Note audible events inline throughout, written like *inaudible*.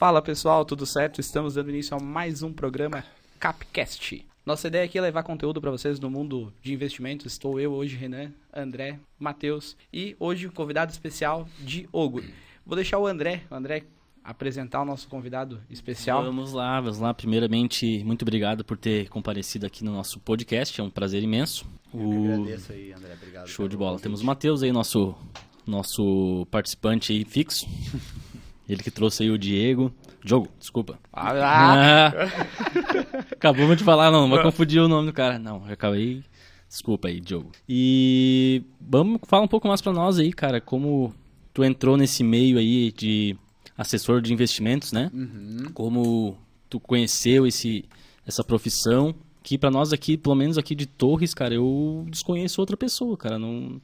Fala pessoal, tudo certo? Estamos dando início a mais um programa Capcast. Nossa ideia aqui é levar conteúdo para vocês no mundo de investimentos. Estou eu hoje, Renan, André, Matheus e hoje o convidado especial, Diogo. Vou deixar o André, o André apresentar o nosso convidado especial. Vamos lá, vamos lá. Primeiramente, muito obrigado por ter comparecido aqui no nosso podcast. É um prazer imenso. Eu o... agradeço aí, André. Obrigado. Show de bola. Convite. Temos o Matheus aí, nosso, nosso participante aí fixo. *laughs* Ele que trouxe aí o Diego. Diogo, desculpa. Ah, ah. *laughs* Acabamos de falar, não, não vai confundir o nome do cara. Não, já acabei. Desculpa aí, Diogo. E vamos falar um pouco mais para nós aí, cara, como tu entrou nesse meio aí de assessor de investimentos, né? Uhum. Como tu conheceu esse, essa profissão, que para nós aqui, pelo menos aqui de Torres, cara, eu desconheço outra pessoa, cara, não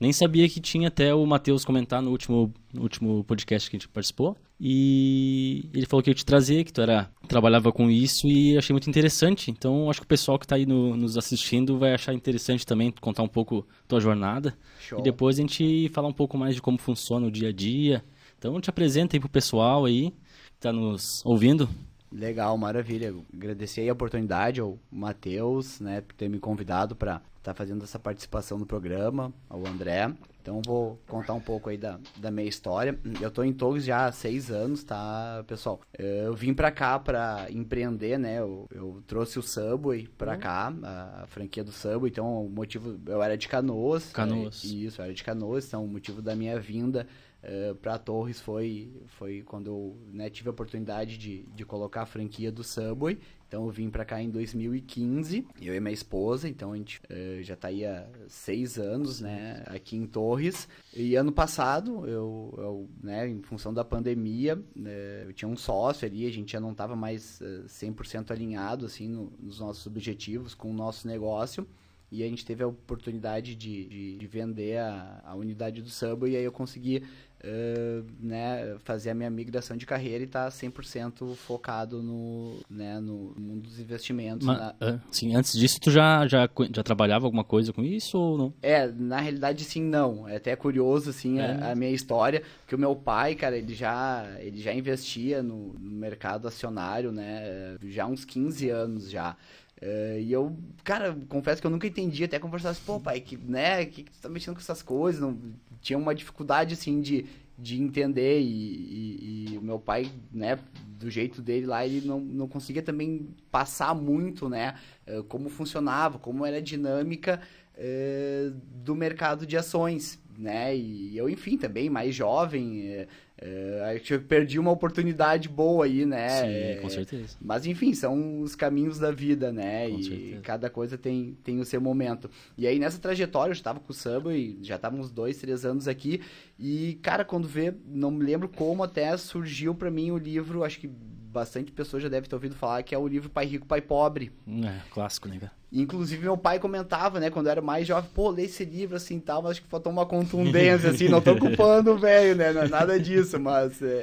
nem sabia que tinha até o Matheus comentar no último, no último podcast que a gente participou. E ele falou que ia te trazer, que tu era, trabalhava com isso e achei muito interessante. Então acho que o pessoal que está aí no, nos assistindo vai achar interessante também contar um pouco tua jornada. Show. E depois a gente falar um pouco mais de como funciona o dia a dia. Então te apresenta aí pro pessoal aí que está nos ouvindo. Legal, maravilha. Agradecer a oportunidade ao Matheus, né, por ter me convidado para estar tá fazendo essa participação no programa, ao André. Então vou contar um pouco aí da, da minha história. Eu estou em Torres já há seis anos, tá, pessoal? Eu vim para cá para empreender, né? Eu, eu, trouxe o Subway para uhum. cá, a, franquia do Subway. Então o motivo, eu era de Canoas. Canoas. É, isso, eu era de Canoas. Então o motivo da minha vinda uh, eh, para Torres foi, foi quando eu né, tive a oportunidade de, de colocar a franquia do Subway. Então eu vim para cá em 2015, eu e minha esposa, então a gente uh, já está aí há seis anos, né, aqui em Torres. E ano passado, eu, eu né, em função da pandemia, uh, eu tinha um sócio ali, a gente já não estava mais uh, 100% alinhado, assim, no, nos nossos objetivos com o nosso negócio e a gente teve a oportunidade de, de, de vender a, a, unidade do Subway e aí eu consegui uh, né, fazer a minha migração de carreira e estar tá 100% focado no, né, no mundo dos investimentos. Mas, na... uh, sim, antes disso tu já, já, já trabalhava alguma coisa com isso ou não? É, na realidade sim, não. É até curioso assim é. a, a, minha história, que o meu pai, cara, ele já, ele já investia no, no mercado acionário, né, já há uns 15 anos já. Uh, e eu, cara, confesso que eu nunca entendi, até conversar assim, pô, pai, que, né, que, que tu tá mexendo com essas coisas? Não, tinha uma dificuldade, assim, de, de entender. E, e, e, o meu pai, né, do jeito dele lá, ele não, não conseguia também passar muito, né, uh, como funcionava, como era a dinâmica uh, do mercado de ações, né, e eu, enfim, também mais jovem é, acho que eu perdi uma oportunidade boa aí, né? Sim, é, com certeza. Mas enfim, são os caminhos da vida, né? Com e certeza. cada coisa tem, tem o seu momento. E aí nessa trajetória, eu estava com o Subway, já estava uns dois, três anos aqui. E, cara, quando vê, não me lembro como até surgiu para mim o livro, acho que bastante pessoas já devem ter ouvido falar, que é o livro Pai Rico, Pai Pobre. É, clássico, né, cara? Inclusive, meu pai comentava, né, quando eu era mais jovem, pô, lê esse livro assim tal, mas acho que faltou uma contundência, assim, não tô culpando o velho, né, não é nada disso, mas, é, é,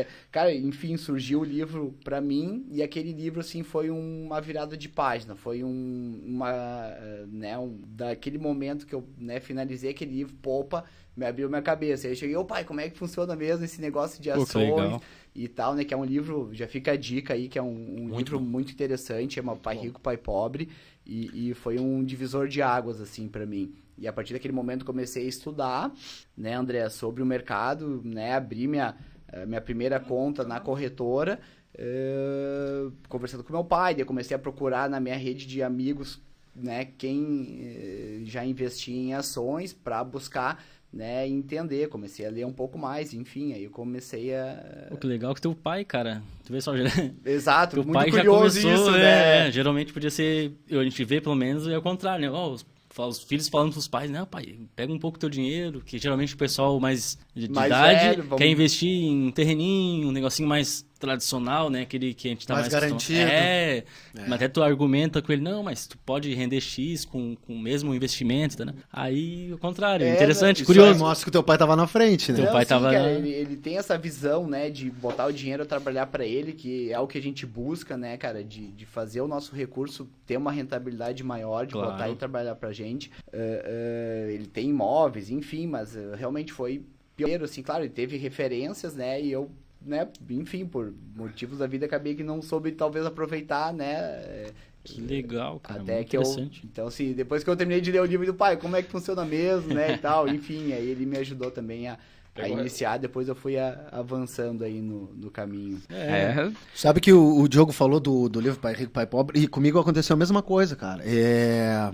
é... cara, enfim, surgiu o livro pra mim, e aquele livro, assim, foi uma virada de página, foi um, uma, né, um, daquele momento que eu, né, finalizei aquele livro, popa, me abriu minha cabeça, aí eu cheguei, ô pai, como é que funciona mesmo esse negócio de ações? E tal, né? Que é um livro, já fica a dica aí, que é um, um muito livro bom. muito interessante, chama Pai bom. Rico, Pai Pobre, e, e foi um divisor de águas, assim, para mim. E a partir daquele momento comecei a estudar, né, André, sobre o mercado, né, abri minha, eh, minha primeira conta na corretora, uh, conversando com meu pai, daí comecei a procurar na minha rede de amigos, né, quem uh, já investia em ações para buscar né, entender, comecei a ler um pouco mais, enfim, aí eu comecei a... Pô, que legal que teu pai, cara, tu vê só... *laughs* Exato, teu muito pai curioso já começou, isso, é, né? geralmente podia ser, a gente vê pelo menos, é o contrário, né, oh, os, os filhos falando pros pais, não, pai, pega um pouco teu dinheiro, que geralmente o pessoal mais de, de mais idade velho, vamos... quer investir em um terreninho, um negocinho mais tradicional, né? Aquele que a gente tá mais, mais garantido. É, é, mas até tu argumenta com ele, não, mas tu pode render X com, com o mesmo investimento, tá, né? Aí, o contrário, é, interessante, curioso. mostra que o teu pai tava na frente, né? Teu pai sim, tava... Cara, ele, ele, tem essa visão, né, de botar o dinheiro a trabalhar para ele, que é o que a gente busca, né, cara, de, de fazer o nosso recurso ter uma rentabilidade maior, de claro. botar e trabalhar pra gente. Uh, uh, ele tem imóveis, enfim, mas uh, realmente foi pioneiro, assim, claro, ele teve referências, né, e eu né, enfim, por motivos da vida, acabei que não soube talvez aproveitar, né? Que legal, cara. Até que eu. Então, assim, depois que eu terminei de ler o livro do pai, como é que funciona mesmo, né? e tal, enfim, aí ele me ajudou também a, a iniciar, depois eu fui a, avançando aí no, no caminho. É. é. Sabe que o, o Diogo falou do, do livro Pai Rico, Pai Pobre, e comigo aconteceu a mesma coisa, cara. É...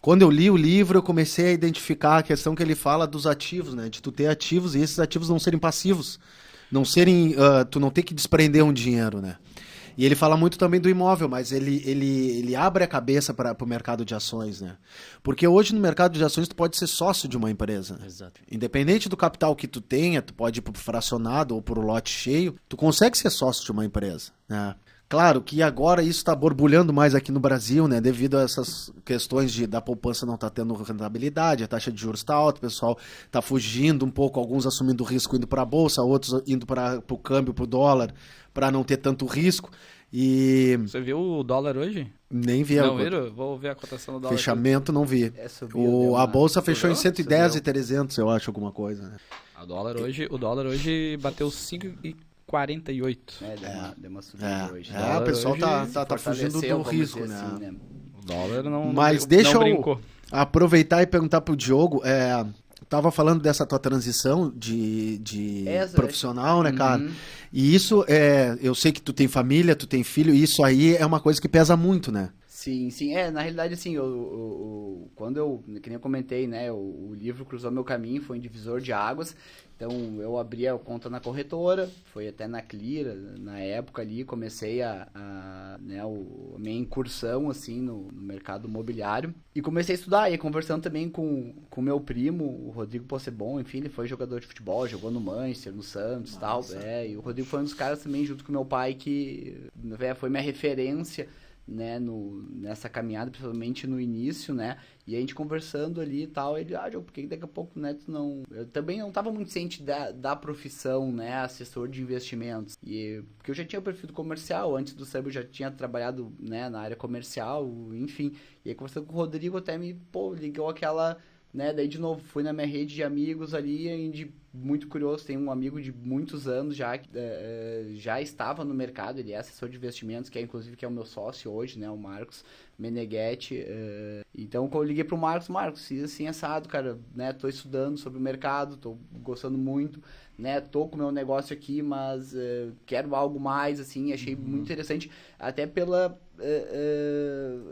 Quando eu li o livro, eu comecei a identificar a questão que ele fala dos ativos, né? De tu ter ativos e esses ativos não serem passivos. Não serem. Uh, tu não ter que desprender um dinheiro, né? E ele fala muito também do imóvel, mas ele, ele, ele abre a cabeça para o mercado de ações, né? Porque hoje no mercado de ações tu pode ser sócio de uma empresa. Exato. Independente do capital que tu tenha, tu pode ir pro fracionado ou pro lote cheio, tu consegue ser sócio de uma empresa, né? Claro que agora isso está borbulhando mais aqui no Brasil, né? Devido a essas questões de da poupança não estar tá tendo rentabilidade, a taxa de juros está alta, o pessoal está fugindo um pouco, alguns assumindo risco indo para a bolsa, outros indo para o câmbio, para o dólar, para não ter tanto risco. E você viu o dólar hoje? Nem vi. Não viram? Vou ver a cotação do dólar. Fechamento aqui. não vi. É, subiu, o, a bolsa fechou subiu? em 110 subiu. e 300, eu acho, alguma coisa. Né? O dólar hoje, o dólar hoje bateu 5 e 48. É, deu uma, deu uma subida é, hoje. É, o pessoal tá, tá, tá fugindo do risco, né? Assim, né? O dólar não Mas deixa não eu aproveitar e perguntar pro Diogo, é, tava falando dessa tua transição de, de Essa, profissional, né, uhum. cara? E isso, é, eu sei que tu tem família, tu tem filho, e isso aí é uma coisa que pesa muito, né? Sim, sim. É, na realidade, assim, eu, eu, eu, quando eu, que nem eu comentei, né, o, o livro cruzou meu caminho, foi um divisor de águas. Então eu abri a conta na corretora, foi até na Clear, na época ali, comecei a, a, né, o, a minha incursão assim no, no, mercado imobiliário e comecei a estudar, e conversando também com o meu primo, o Rodrigo Possebon, enfim, ele foi jogador de futebol, jogou no Manchester, no Santos e tal, é, e o Rodrigo foi um dos caras também, junto com meu pai, que é, foi minha referência né, no, nessa caminhada, principalmente no início, né, e a gente conversando ali e tal, ele, ah, Diogo, por que daqui a pouco, né, tu não... Eu também não estava muito ciente da, da profissão, né, assessor de investimentos, e porque eu já tinha o perfil do comercial, antes do sub eu já tinha trabalhado, né, na área comercial, enfim, e aí conversando com o Rodrigo até me, pô, ligou aquela né? Daí, de novo, fui na minha rede de amigos ali, de muito curioso, tem um amigo de muitos anos já que é, já estava no mercado, ele é assessor de investimentos, que é inclusive que é o meu sócio hoje, né? O Marcos Meneghetti. É, então, quando eu liguei pro Marcos, Marcos, assim, assado, cara, né? Tô estudando sobre o mercado, tô gostando muito, né? Tô com o meu negócio aqui, mas quero algo mais, assim, achei uhum. muito interessante, até pela...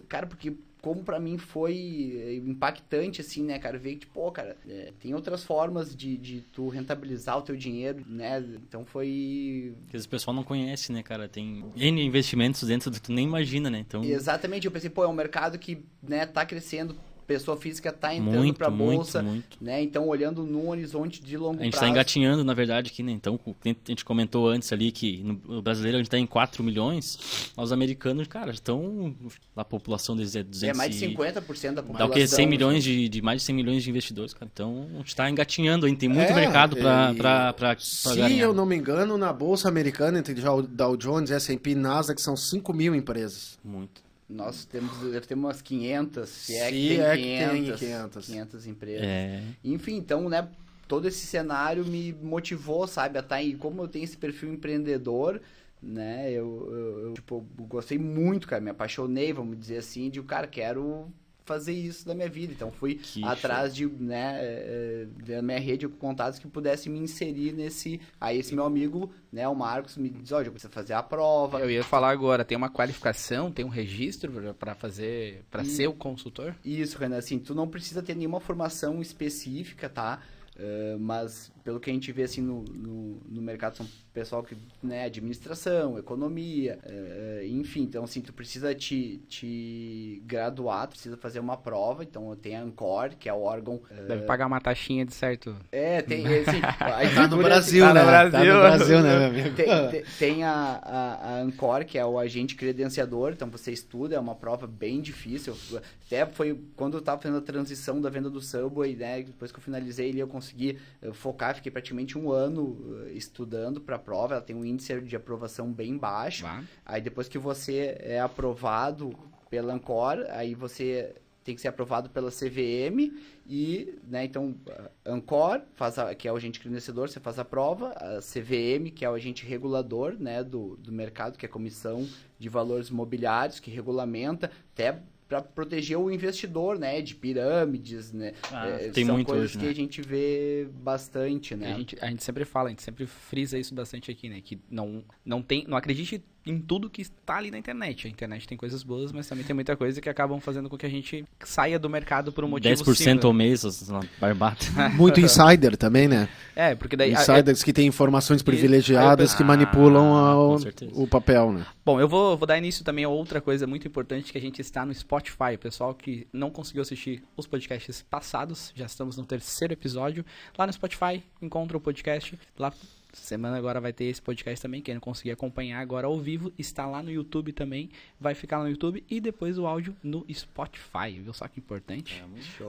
cara, porque como para mim foi eh, impactante, assim, né, cara, ver que, pô, cara, é, tem outras formas de, de tu rentabilizar o teu dinheiro, né, então foi... Que o pessoal não conhece, né, cara, tem N investimentos dentro do que tu nem imagina, né, então... Exatamente, eu pensei, pô, é um mercado que, né, tá crescendo, pessoa física está entrando para a bolsa, muito, muito. né? Então olhando num horizonte de longo prazo. A gente está engatinhando, na verdade, aqui, né? Então a gente comentou antes ali que no brasileiro a gente está em 4 milhões, os americanos, cara, estão a população deles é 200 É mais de 50% da população. Dá o que 100 milhões de, de mais de 100 milhões de investidores, cara. Então a gente está engatinhando, ainda tem muito é, mercado para para Se ganhar. eu não me engano, na bolsa americana entre o Dow Jones, S&P e Nasdaq são 5 mil empresas. Muito. Nós temos, deve ter umas 500, se é que tem, é 500, que tem 500. 500 empresas. É. Enfim, então, né, todo esse cenário me motivou, sabe, a estar tá em, como eu tenho esse perfil empreendedor, né, eu, eu, eu tipo, gostei muito, cara, me apaixonei, vamos dizer assim, de, cara, quero fazer isso da minha vida. Então fui que atrás show. de, né, é, da minha rede de contatos que pudesse me inserir nesse. Aí esse meu amigo, né, o Marcos, me diz, olha, precisa fazer a prova. Eu ia falar agora, tem uma qualificação, tem um registro para fazer, para ser o consultor? Isso, Renan, assim, tu não precisa ter nenhuma formação específica, tá? Uh, mas pelo que a gente vê assim no, no, no mercado são pessoal que né administração economia uh, enfim. Então assim tu precisa te, te graduar tu precisa fazer uma prova. Então tem a Ancor que é o órgão uh, deve pagar uma taxinha de certo é tem *laughs* assim, tá no Brasil tá né no Brasil, tá no Brasil. Né meu amigo? Tem, tem, a, a, a, Ancor que é o agente credenciador. Então você estuda é uma prova bem difícil. Até foi quando eu tava fazendo a transição da venda do Subway né? Depois que eu finalizei ele eu consegui consegui fiquei praticamente um ano uh, estudando para a prova, ela tem um índice de aprovação bem baixo. Aí depois que você é aprovado pela Ancor, aí você tem que ser aprovado pela CVM e, né, então, Ancor, faz a, que é o agente credenciador, você faz a prova, a CVM, que é o agente regulador, né, do, do mercado, que é a Comissão de Valores Imobiliários, que regulamenta, até para proteger o investidor, né, de pirâmides, né, Ah, é, tem são muito coisas hoje, que né? a gente vê bastante, né. A gente, a gente sempre fala, a gente sempre frisa isso bastante aqui, né? Que não, não tem. Não acredite em tudo que está ali na internet. A internet tem coisas boas, mas também tem muita coisa que acabam fazendo com que a gente saia do mercado por um motivo 10% simples. ao mês, essa barbata. *laughs* Muito insider também, né? É, porque daí. Insiders que têm informações privilegiadas que manipulam Ah, ao- com certeza. o papel, né? Bom, eu vou, vou dar início também a outra coisa muito importante que a gente está no Spotify. Pessoal que não conseguiu assistir os podcasts passados, já estamos no terceiro episódio. Lá no Spotify, encontra o podcast. Lá, semana agora vai ter esse podcast também. Quem não conseguir acompanhar agora ao vivo, está lá no YouTube também. Vai ficar lá no YouTube e depois o áudio no Spotify. Viu só que importante?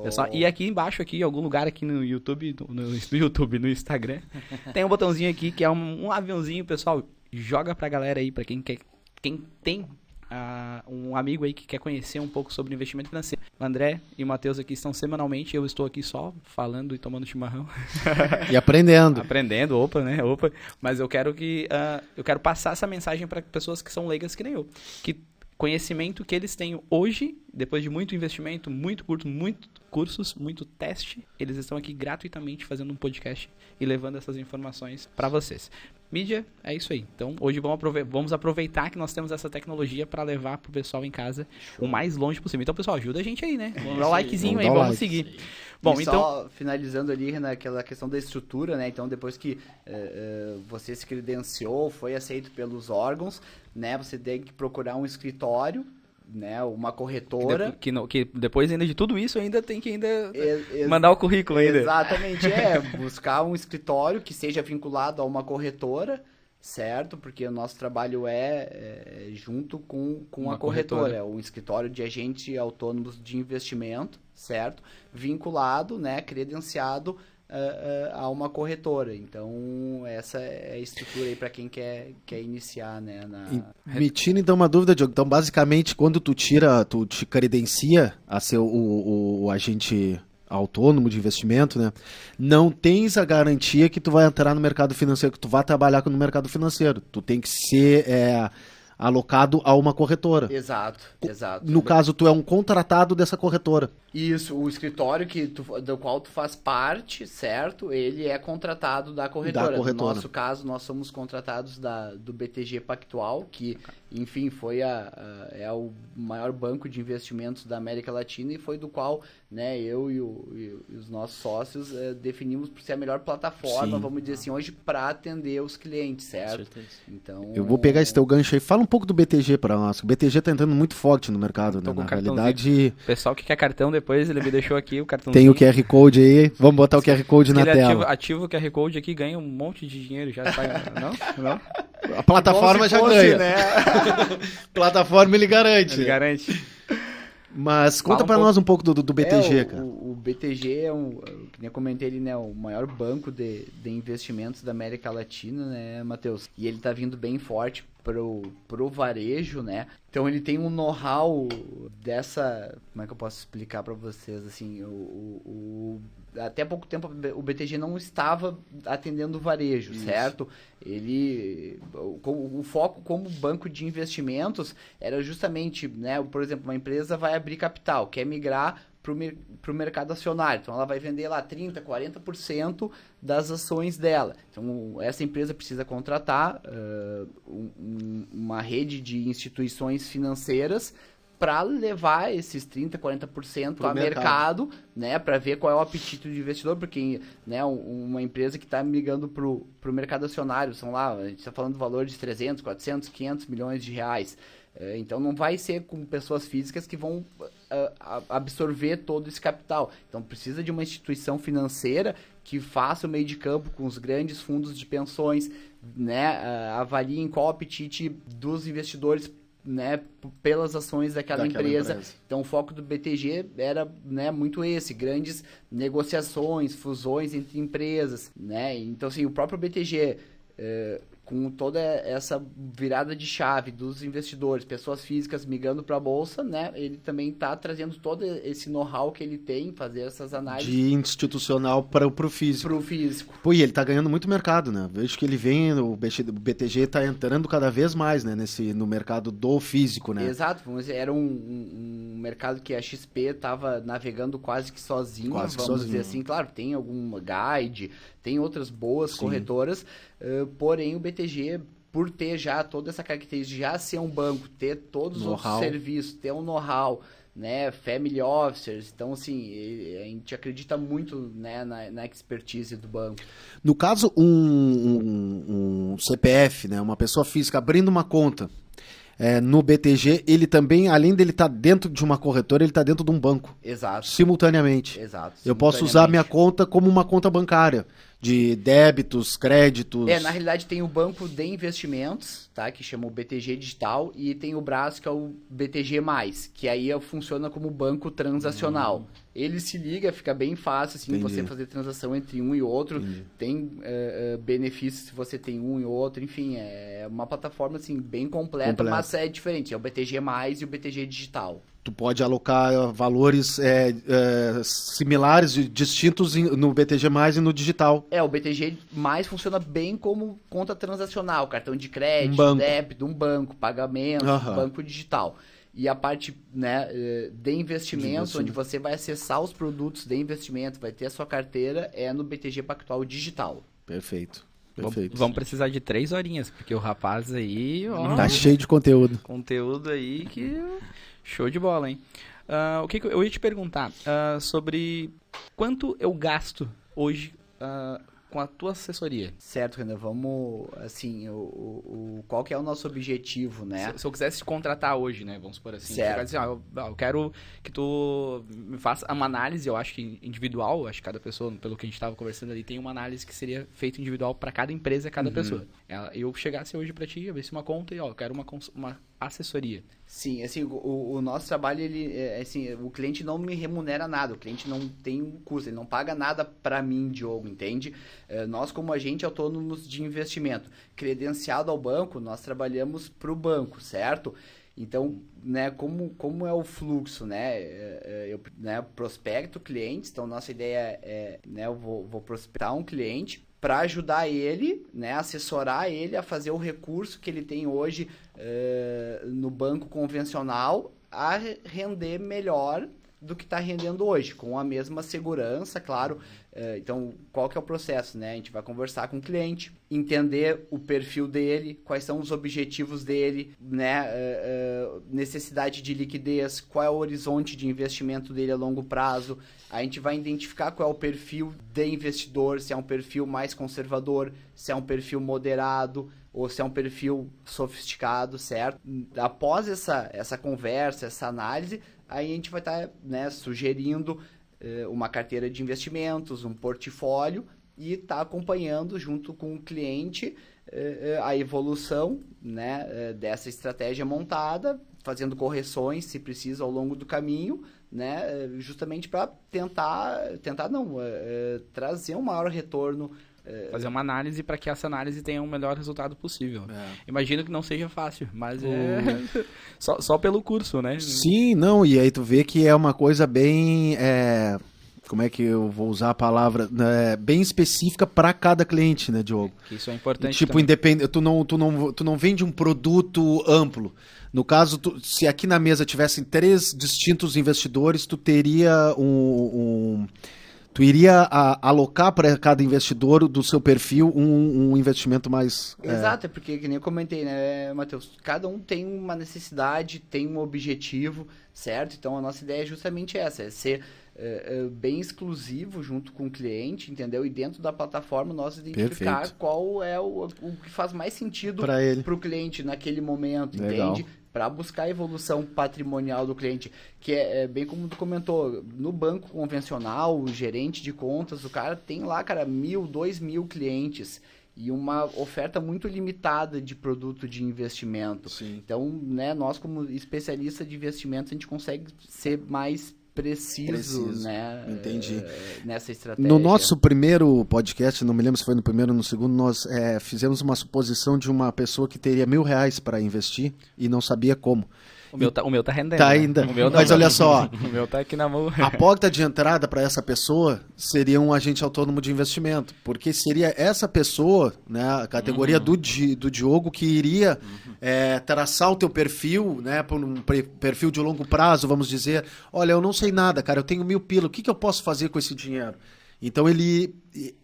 Pessoal, e aqui embaixo, aqui, em algum lugar aqui no YouTube, no, no- *laughs* no YouTube, no Instagram, *laughs* tem um botãozinho aqui que é um, um aviãozinho, pessoal. Joga pra galera aí, pra quem quer, quem tem ah, um amigo aí que quer conhecer um pouco sobre investimento financeiro. O André e o Matheus aqui estão semanalmente, eu estou aqui só falando e tomando chimarrão, *laughs* E aprendendo. aprendendo, opa, né? Opa. Mas eu quero que ah, eu quero passar essa mensagem para pessoas que são leigas que nem eu, que conhecimento que eles têm hoje, depois de muito investimento, muito curto, muito cursos, muito teste, eles estão aqui gratuitamente fazendo um podcast e levando essas informações para vocês. Mídia, é isso aí. Então, hoje vamos aprove- vamos aproveitar que nós temos essa tecnologia para levar pro pessoal em casa o mais longe possível. Então, pessoal, ajuda a gente aí, né? Vamos dar o likezinho aí, vamos like. seguir. Bom, e então, só finalizando ali naquela questão da estrutura, né? Então depois que eh, eh, você se credenciou, foi aceito pelos órgãos, né? Você tem que procurar um escritório, né? Uma corretora. de- que, que depois ainda de tudo isso ainda tem que ainda ex- mandar o currículo ainda. Exatamente, é. *laughs* Buscar um escritório que seja vinculado a uma corretora, certo? Porque o nosso trabalho é, é junto com, com Uma a corretora. corretora. É um escritório de agentes autônomos de investimento, certo? Vinculado, né? Credenciado ah, ah, a uma corretora. Então, essa é a estrutura aí para quem quer, quer iniciar, né? Na... Me tira então uma dúvida, Diogo. Então, basicamente, quando tu tira, tu te credencia a ser o, o- o agente autônomo de investimento, né? Não tens a garantia que tu vai entrar no mercado financeiro, que tu vai trabalhar no mercado financeiro. Tu tem que ser é, alocado a uma corretora. Exato, exato. No caso, tu é um contratado dessa corretora. Isso, o escritório que tu, do qual tu faz parte, certo? Ele é contratado da corretora. Da corretora. No nosso caso, nós somos contratados da, do BTG Pactual, que, enfim, foi a, a- é o maior banco de investimentos da América Latina e foi do qual né, eu e, o- e os nossos sócios eh, definimos por ser a melhor plataforma, Sim. vamos dizer assim, hoje para atender os clientes, Com certo? certeza. Então, Eu vou pegar esse teu gancho aí. Fala um pouco do BTG para nós. O BTG tá entrando muito forte no mercado, né? Na realidade, O pessoal que quer cartão depois, ele me deixou aqui o cartão. tem o QR Code aí. Vamos botar o QR Code na ele ativa, tela. ativa o QR Code aqui ganha um monte de dinheiro já. *laughs* Não? Não? A plataforma já fosse, ganha. né? *laughs* Plataforma ele garante. Ele garante. Mas conta um pra pouco. nós um pouco do, do, BTG, É, o, cara. O, o BTG é um, que nem eu comentei ali, né, o maior banco de, de investimentos da América Latina, né, Matheus? E ele tá vindo bem forte pro, pro varejo, né? Então ele tem um know-how dessa, como é que eu posso explicar pra vocês, assim, o- o- até pouco tempo o BTG não estava atendendo o varejo, certo? Ele, o, o foco como banco de investimentos era justamente, né, por exemplo, uma empresa vai abrir capital, quer migrar para o mercado acionário. Então ela vai vender lá 30%, 40% das ações dela. Então essa empresa precisa contratar um- um- uma rede de instituições financeiras para levar esses 30%, 40% Pro a mercado. mercado, né, para ver qual é o apetite do investidor, porque né, um- uma empresa que está migrando para o mercado acionário, são lá, a gente está falando do valor de 300, 400, 500 milhões de reais. É, Então não vai ser com pessoas físicas que vão ah, absorver todo esse capital. Então precisa de uma instituição financeira que faça o meio de campo com os grandes fundos de pensões, né, ah, avaliem qual o apetite dos investidores né, pelas ações daquela, Daquela empresa. empresa. Então o foco do BTG era né, muito esse, grandes negociações, fusões entre empresas, né? Então assim, o próprio BTG eh, com toda essa virada de chave dos investidores, pessoas físicas migrando para a bolsa, né? Ele também está trazendo todo esse know-how que ele tem, fazer essas análises. De institucional para o físico. Para o físico. Pô, e ele está ganhando muito mercado, né? Vejo que ele vem, o BTG está entrando cada vez mais, né? Nesse, no mercado do físico, né? Exato. Era um, um, um mercado que a XP estava navegando quase que sozinha, quase que vamos sozinho. dizer assim. Claro, tem algum guide, tem outras boas Sim. corretoras, uh, porém o BTG por ter já toda essa característica, já ser um banco, ter todos os serviços, ter um know-how, né, family officers, então assim, a gente acredita muito né, na, na expertise do banco. No caso, um, um, um CPF, né, uma pessoa física abrindo uma conta, é, no BTG, ele também, além dele estar tá dentro de uma corretora, ele está dentro de um banco. Exato. Simultaneamente. Exato. Eu posso usar minha conta como uma conta bancária de débitos, créditos. É, na realidade tem o banco de investimentos, tá? Que chama o BTG Digital, e tem o braço que é o BTG, que aí funciona como banco transacional. Hum. Ele se liga, fica bem fácil assim, Entendi. você fazer transação entre um e outro. Entendi. Tem uh, benefícios se você tem um e outro, enfim, é uma plataforma assim, bem completa, completa. mas é diferente. É o BTG e o BTG Digital tu pode alocar valores é, é, similares, distintos no BTG mais e no digital. É, o BTG mais funciona bem como conta transacional, cartão de crédito, um débito, um banco, pagamento, uhum. banco digital. E a parte né, eh, de investimento, onde você vai acessar os produtos de investimento, vai ter a sua carteira, é no BTG Pactual Digital. Perfeito. Perfeito. Vamos precisar de três horinhas, porque o rapaz aí. Ó, tá cheio de conteúdo. Conteúdo aí que. Show de bola, hein? Uh, o que, que, eu ia te perguntar uh, sobre quanto eu gasto hoje uh, com a tua assessoria. Certo, Renan, vamos, assim, o, o, qual que é o nosso objetivo, né? Se, se eu quisesse te contratar hoje, né, vamos por assim, certo. Assim, ah, eu, eu, quero que tu me faça uma análise, eu acho que individual, acho que cada pessoa, pelo que a gente estava conversando ali, tem uma análise que seria feita individual para cada empresa, cada uhum. pessoa. Eu chegasse hoje para ti, abrisse uma conta e, ó, eu quero uma, uma assessoria. Sim, assim, o, o, nosso trabalho, ele, é, assim, o cliente não me remunera nada, o cliente não tem um custo, ele não paga nada para mim, Diogo, entende? É, nós, como agente autônomos de investimento, credenciado ao banco, nós trabalhamos para o banco, certo? Então, né, como, como é o fluxo, né? É, é, eu né, prospecto clientes, então nossa ideia é, né, eu vou, vou prospectar um cliente, para ajudar ele, né, assessorar ele a fazer o recurso que ele tem hoje uh, no banco convencional a render melhor do que está rendendo hoje, com a mesma segurança, claro. Uh, então, qual que é o processo? Né? A gente vai conversar com o cliente, entender o perfil dele, quais são os objetivos dele, né? Uh, necessidade de liquidez, qual é o horizonte de investimento dele a longo prazo. A gente vai identificar qual é o perfil de investidor, se é um perfil mais conservador, se é um perfil moderado, ou se é um perfil sofisticado, certo? Após essa, essa conversa, essa análise, aí a gente vai estar tá, né, sugerindo eh, uma carteira de investimentos, um portfólio e estar tá acompanhando junto com o cliente eh, eh, a evolução né, eh, dessa estratégia montada, fazendo correções se precisa ao longo do caminho, né, eh, justamente para tentar, tentar não, trazer um maior retorno é, fazer uma análise para que essa análise tenha o um melhor resultado possível. É. Imagino que não seja fácil, mas é *laughs* só, só pelo curso, né? Sim, não, e aí tu vê que é uma coisa bem. É... Como é que eu vou usar a palavra? É, bem específica para cada cliente, né, Diogo? Que isso é importante. Tipo, independente, tu não, tu, não, tu não vende um produto amplo. No caso, tu, se aqui na mesa tivessem três distintos investidores, tu teria um, um tu iria a, alocar para cada investidor do seu perfil um, um investimento mais. É, Exato, é... porque, que nem eu comentei, né, Matheus? Cada um tem uma necessidade, tem um objetivo, certo? Então a nossa ideia é justamente essa: é ser é, é, bem exclusivo junto com o cliente, entendeu? E dentro da plataforma nós identificar Perfeito. qual é o, o que faz mais sentido para o cliente naquele momento, Legal. entende? Para buscar a evolução patrimonial do cliente, que é, é, bem como tu comentou, no banco convencional, o gerente de contas, o cara tem lá, cara, mil, dois mil clientes e uma oferta muito limitada de produto de investimento. Sim. Então, né, nós como especialistas de investimentos, a gente consegue ser mais preciso, Preciso. né? Entendi. Nessa estratégia. No nosso primeiro podcast, não me lembro se foi no primeiro ou no segundo, nós é, fizemos uma suposição de uma pessoa que teria mil reais para investir e não sabia como. O meu tá, o meu tá rendendo. Tá né? ainda. O meu não, Mas olha só. *laughs* O meu tá aqui na mão. A porta de entrada para essa pessoa seria um agente autônomo de investimento, porque seria essa pessoa, né, a categoria do, Di- do Diogo, que iria é, traçar o teu perfil, né, por um perfil de longo prazo, vamos dizer. Olha, eu não sei nada, cara, eu tenho mil pila, o que, que eu posso fazer com esse dinheiro? Então ele,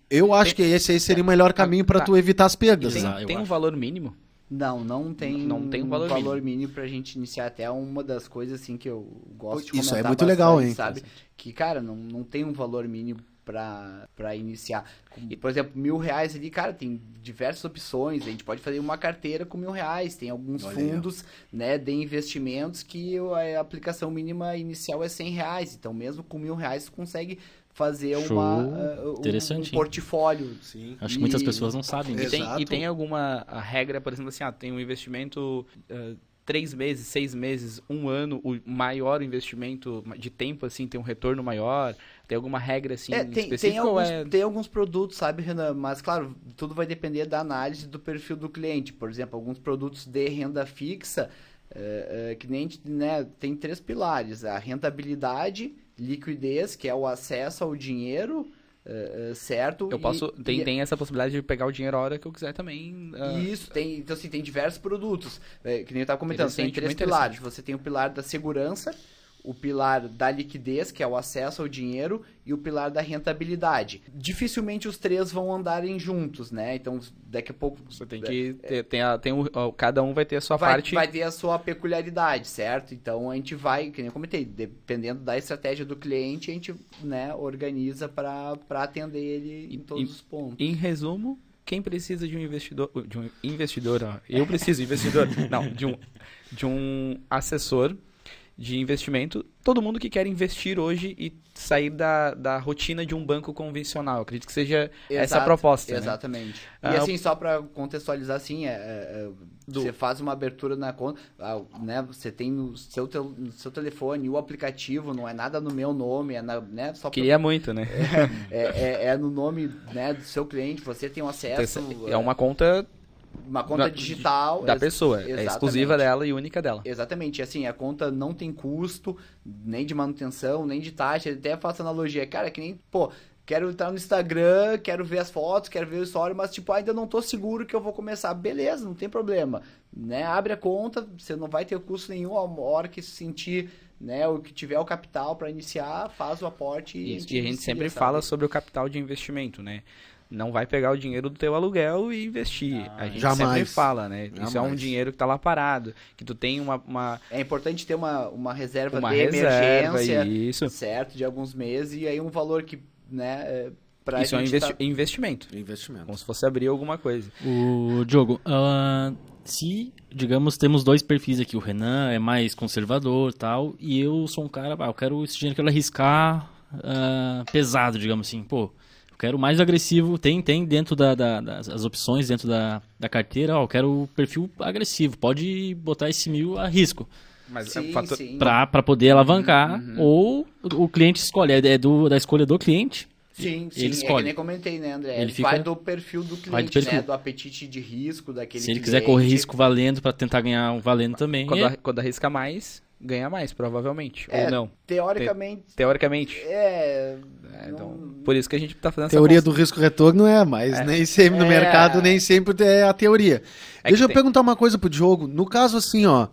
eu acho que esse aí seria o melhor caminho para tá. tu evitar as perdas. Tem, né? Tem um acho. valor mínimo? Não, não tem, Não tem um valor mínimo. mínimo pra gente iniciar. Até uma das coisas assim que eu gosto de Isso é muito legal, bastante, hein? Sabe? Que, cara, não, não tem um valor mínimo pra, pra iniciar. Como, Por exemplo, mil reais ali, cara, tem diversas opções. A gente pode fazer uma carteira com mil reais. Tem alguns Olha fundos, né, de investimentos que a aplicação mínima inicial é cem reais. Então, mesmo com mil reais, tu consegue fazer Show. uma, ah, um- Interessante, um portfólio. Sim. Acho que muitas E- pessoas não sabem E disso. tem, e tem alguma regra, por exemplo, assim, ah, tem um investimento ah, três meses, seis meses, um ano, o maior investimento de tempo, assim, tem um retorno maior? Tem alguma regra, assim, É, tem, específica? tem, alguns, é... tem alguns produtos, sabe, Renan? Mas, claro, tudo vai depender da análise do perfil do cliente. Por exemplo, alguns produtos de renda fixa, é, é, que nem a gente, né, tem três pilares. A rentabilidade, liquidez, que é o acesso ao dinheiro, é, certo? Eu E- posso... Tem, e- tem essa possibilidade de pegar o dinheiro a hora que eu quiser também. ah, Isso, tem, então assim, tem diversos produtos. É, que nem eu estava comentando, tem três pilares. Você tem o pilar da segurança, o pilar da liquidez, que é o acesso ao dinheiro, e o pilar da rentabilidade. Dificilmente os três vão andarem juntos, né? Então, daqui a pouco Você tem que ter, tem a, tem o, cada um vai ter a sua vai, parte. vai ter a sua peculiaridade, certo? Então a gente vai, que nem eu comentei, dependendo da estratégia do cliente, a gente né, organiza para atender ele em todos e- os pontos. Em resumo, quem precisa de um investidor, de um investidor, ó, eu preciso de investidor, não, de um, de um assessor de investimento, todo mundo que quer investir hoje e sair da, da rotina de um banco convencional. Acredito que seja essa a Exato, proposta. né? Exatamente. Ah, e assim, só para contextualizar assim, é, é, é, Do- você faz uma abertura na conta, ah, né? Você tem no seu, tel- no seu telefone o aplicativo, não é nada no meu nome, é na, né, só pra- Queria muito, né? *laughs* é, é, é no nome né, do seu cliente, você tem um acesso. É uma conta uma conta digital. da pessoa, é exclusiva dela e única dela. Exatamente, assim, a conta não tem custo, nem de manutenção, nem de taxa, até faço analogia, cara, que nem, pô, quero entrar no Instagram, quero ver as fotos, quero ver o story, mas, tipo, ainda não tô seguro que eu vou começar, beleza, não tem problema, né, abre a conta, você não vai ter custo nenhum, a hora que se sentir, né, o que tiver o capital para iniciar, faz o aporte e, Isso, E a gente sempre fala sobre o capital de investimento, né? Não vai pegar o dinheiro do teu aluguel e investir. a gente sempre Jamais. fala, né? Isso é um Jamais. dinheiro que tá lá parado, que tu tem uma, uma, É importante ter uma, uma reserva uma de reserva emergência, isso. certo, de alguns meses, e aí um valor que, né, é, pra Isso é um gente investi- tá- investimento. Investimento. Como se fosse abrir alguma coisa. O Diogo, ah, se, digamos, temos dois perfis aqui, o Renan é mais conservador tal, e eu sou um cara, ah, eu quero esse dinheiro, eu quero arriscar ah, pesado, digamos assim, pô, eu quero mais agressivo, tem, tem dentro da, da- das as opções, dentro da, da carteira, ó, eu quero o perfil agressivo, pode botar esse mil a risco, Mas Sim, é um fator... sim. pra, pra poder alavancar, ou o o cliente escolhe, é é do, da escolha do cliente, Sim, sim, ele é que escolhe. nem comentei, né, André? Ele Vai fica- do perfil do cliente, Vai do perfil. né? Do apetite de risco daquele se ele cliente. quiser correr risco valendo pra tentar ganhar um valendo também, Quando, é- quando arrisca mais, ganha mais, provavelmente. É, Ou não. Teoricamente, Teoricamente. é... É, não- então, por isso que a gente tá fazendo Teoria essa do risco-retorno é, mas nem sempre no É. mercado, nem sempre é a teoria. É Deixa eu tem- perguntar uma coisa pro Diogo. No caso, assim, ó,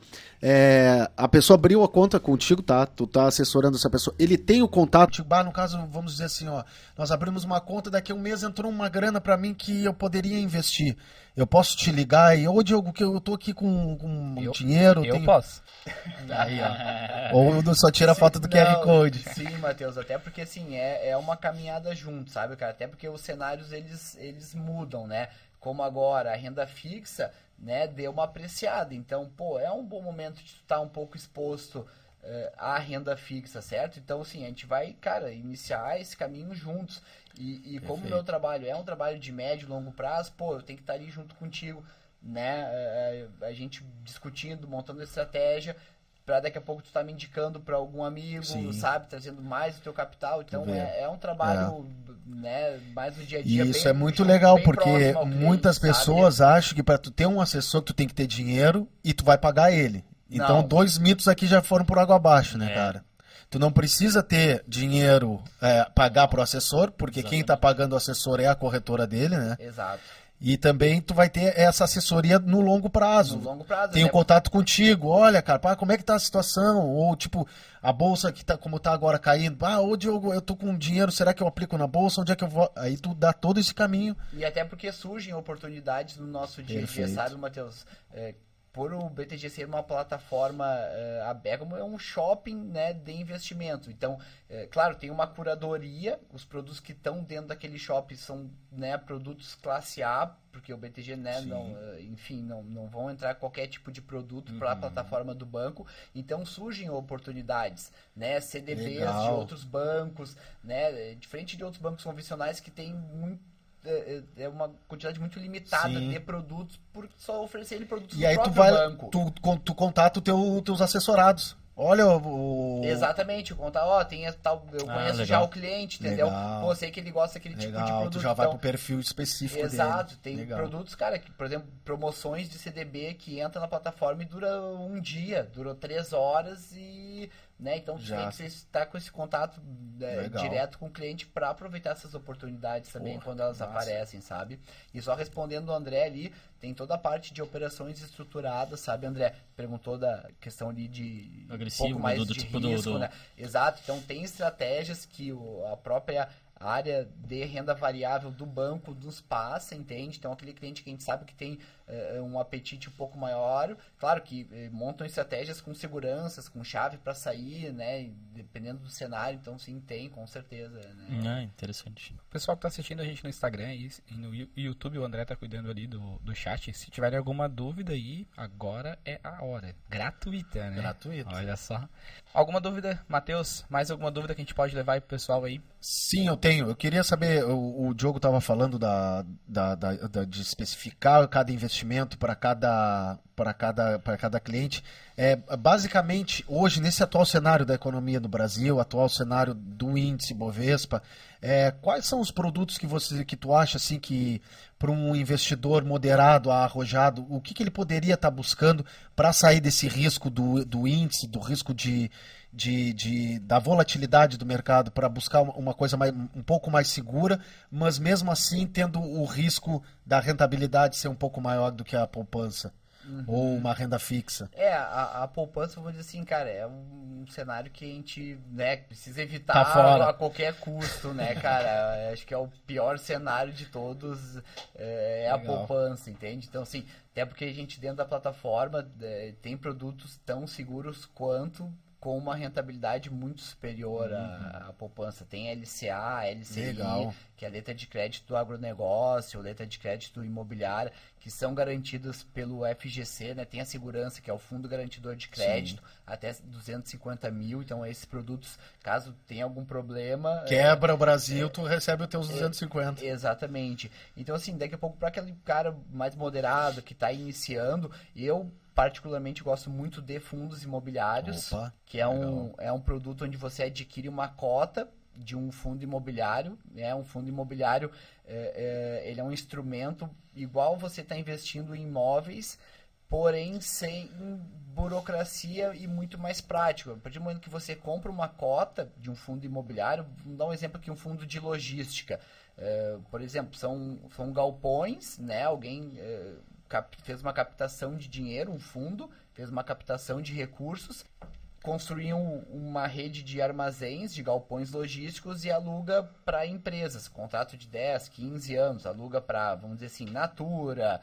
é, a pessoa abriu a conta contigo, tá? Tu tá assessorando essa pessoa. Ele tem o contato. Tipo, ah, no caso, vamos dizer assim, ó, nós abrimos uma conta, daqui a um mês entrou uma grana pra mim que eu poderia investir. Eu posso te ligar e, ô Diogo, que eu tô aqui com, com Eu- dinheiro. Eu tenho- posso. *laughs* Aí, ó. *laughs* Ou só tira a foto do QR Não, Code. Sim, Matheus, até porque assim, é, é uma caminhada junto, sabe, cara? Até porque os cenários eles, eles mudam, né? Como agora a renda fixa, né, deu uma apreciada. Então, pô, é um bom momento de estar um pouco exposto eh, à renda fixa, certo? Então, assim, a gente vai, cara, iniciar esse caminho juntos. E, e como o meu trabalho é um trabalho de médio e longo prazo, pô, eu tenho que estar ali junto contigo, né? eh, a gente discutindo, montando estratégia para daqui a pouco tu tá me indicando para algum amigo, Sim. sabe, trazendo mais do teu capital. Então é, é um trabalho, né, mais no dia a dia. Isso bem- é muito legal, porque cliente, muitas sabe? pessoas acham que para tu ter um assessor, tu tem que ter dinheiro e tu vai pagar ele. Então, Não. dois mitos aqui já foram por água abaixo, né, É. cara? Tu não precisa ter dinheiro, é, pagar pro assessor, porque quem tá pagando o assessor é a corretora dele, né? Exato. E também tu vai ter essa assessoria no longo prazo. No longo prazo. Tem um né? contato contigo, olha, cara, pá, como é que tá a situação? Ou, tipo, a bolsa que tá, como tá agora caindo, ah, ô Diogo, eu tô com dinheiro, será que eu aplico na bolsa? Onde é que eu vou? Aí tu dá todo esse caminho. E até porque surgem oportunidades no nosso dia a dia, sabe, Matheus? É, por o BTG ser uma plataforma é, aberta, como é um shopping né, de investimento. Então, é, claro, tem uma curadoria, os produtos que estão dentro daquele shopping são né, produtos classe A, porque o BTG, né, Sim. não, é, enfim, não, não vão entrar qualquer tipo de produto para a plataforma do banco. Então surgem oportunidades, né, CDBs de Legal. outros bancos, né, diferente de outros bancos convencionais que tem muito é, é uma quantidade muito limitada Sim. de produtos por só oferecer ele produtos E aí tu vai, banco. tu, tu contata os teu, teus assessorados. Olha o... Exatamente, o contar, ó, tem tal, eu Ah, conheço legal. já o cliente, entendeu? Legal. Pô, sei que ele gosta daquele tipo de Legal, produto. tu já vai então- pro perfil específico Exato, dele. tem Legal. produtos, cara, que, por exemplo, promoções de CDB que entra na plataforma e dura um dia, dura três horas e, né, então Já. tem que você estar com esse contato Legal. direto com o cliente para aproveitar essas oportunidades também Porra, quando elas massa. aparecem, sabe? E só respondendo o André ali, tem toda a parte de operações estruturadas, sabe, André? Perguntou da questão ali de Agressivo, um pouco mais do- do de tipo do- risco, do- né? Exato, então tem estratégias que o- a própria área de renda variável do banco nos passa, entende? Então aquele cliente que a gente sabe que tem um apetite um pouco maior, claro que eh, montam estratégias com seguranças, com chave para sair, né? Dependendo do cenário, então sim tem, com certeza, né? Ah, interessante. O pessoal que tá assistindo a gente no Instagram e no YouTube, o André tá cuidando ali do, do chat. Se tiverem alguma dúvida aí, agora é a hora. Gratuita, né? Gratuito. Olha só. Alguma dúvida, Matheus? Mais alguma dúvida que a gente pode levar aí pro pessoal aí? Sim, eu tenho. Eu queria saber, o, o Diogo estava falando da, da, da- da- de especificar cada investimento para cada, para cada, para cada cliente. É, basicamente, hoje, nesse atual cenário da economia no Brasil, atual cenário do índice Bovespa, é, quais são os produtos que você que tu acha assim que para um investidor moderado, arrojado, o que, que ele poderia estar buscando para sair desse risco do, do índice, do risco de, de, de- da volatilidade do mercado para buscar uma coisa mais, um pouco mais segura, mas mesmo assim tendo o risco da rentabilidade ser um pouco maior do que a poupança ou uma renda fixa. É, a, a poupança, eu vou dizer assim, cara, é um cenário que a gente, né, precisa evitar Tá a qualquer custo, né, cara? *laughs* Acho que é o pior cenário de todos, é, é a poupança, entende? Então, assim, até porque a gente dentro da plataforma é, tem produtos tão seguros quanto com uma rentabilidade muito superior à, à poupança. Tem LCA, LCI, Legal. que é a letra de crédito do agronegócio, letra de crédito imobiliário, que são garantidas pelo FGC, né? Tem a segurança, que é o Fundo Garantidor de Crédito, até 250 mil. Então, esses produtos, caso tenha algum problema... é, Quebra o Brasil, tu recebe os teus 250. Exatamente. Então, assim, daqui a pouco, para aquele cara mais moderado que está iniciando, eu particularmente gosto muito de fundos imobiliários, Opa, que é um, é um produto onde você adquire uma cota de um fundo imobiliário, né? Um fundo imobiliário, é, é, ele é um instrumento igual você está investindo em imóveis, porém sem burocracia e muito mais prático. A partir do momento que você compra uma cota de um fundo imobiliário, vamos dar um exemplo aqui, um fundo de logística. É, por exemplo, são, são galpões, né? Alguém é, cap- fez uma captação de dinheiro, um fundo, fez uma captação de recursos, construiu uma rede de armazéns, de galpões logísticos e aluga para empresas, contrato de 10, 15 anos, aluga para, vamos dizer assim, Natura,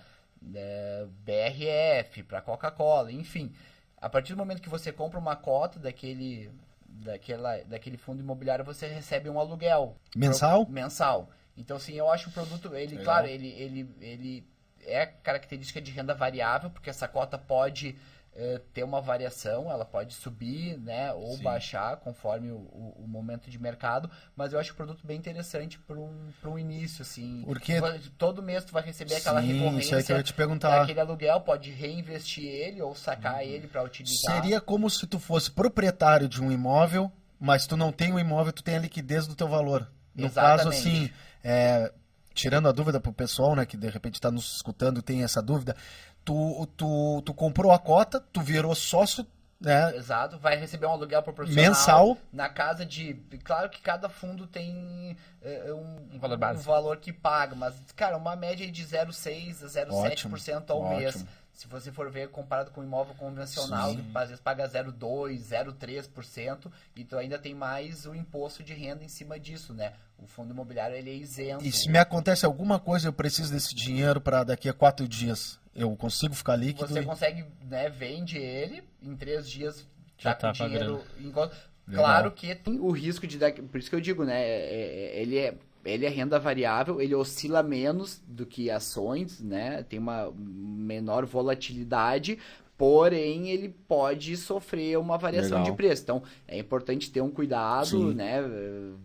é, BRF, para Coca-Cola, enfim. A partir do momento que você compra uma cota daquele, daquela, daquele fundo imobiliário, você recebe um aluguel. Mensal? Pro- mensal. Então, assim, eu acho o produto, ele, Legal. claro, ele, ele, ele é característica de renda variável, porque essa cota pode é, ter uma variação, ela pode subir, né, ou Sim. baixar conforme o, o, o, momento de mercado, mas eu acho o produto bem interessante para um, um início, assim. Porque todo mês tu vai receber aquela Sim, recorrência isso que eu te perguntar. aquele aluguel, pode reinvestir ele ou sacar uhum. ele para utilizar. Seria como se tu fosse proprietário de um imóvel, mas tu não tem o imóvel, tu tem a liquidez do teu valor. No Exatamente. caso, assim, é, tirando a dúvida pro pessoal, né, que de repente está nos escutando e tem essa dúvida, tu, tu, tu comprou a cota, tu virou sócio né? Exato, vai receber um aluguel proporcional mensal na casa de, claro que cada fundo tem uh, um, um, valor base. um valor que paga, mas cara, uma média de 0,6 a 0,7% ao ótimo. mês. Se você for ver comparado com um imóvel convencional, Sim. que às vezes paga 0,2, 0,3%, e tu ainda tem mais o imposto de renda em cima disso, né? O fundo imobiliário ele é isento. E se me acontece alguma coisa, eu preciso desse dinheiro para daqui a quatro dias eu consigo ficar líquido. Você e... consegue, né, vende ele, em três dias já, tá com dinheiro. Enquanto... Claro que tem o risco de dar. Por isso que eu digo, né? É, é, ele é. Ele é renda variável, ele oscila menos do que ações, né? Tem uma menor volatilidade, porém ele pode sofrer uma variação Legal. de preço. Então é importante ter um cuidado, Sim. né?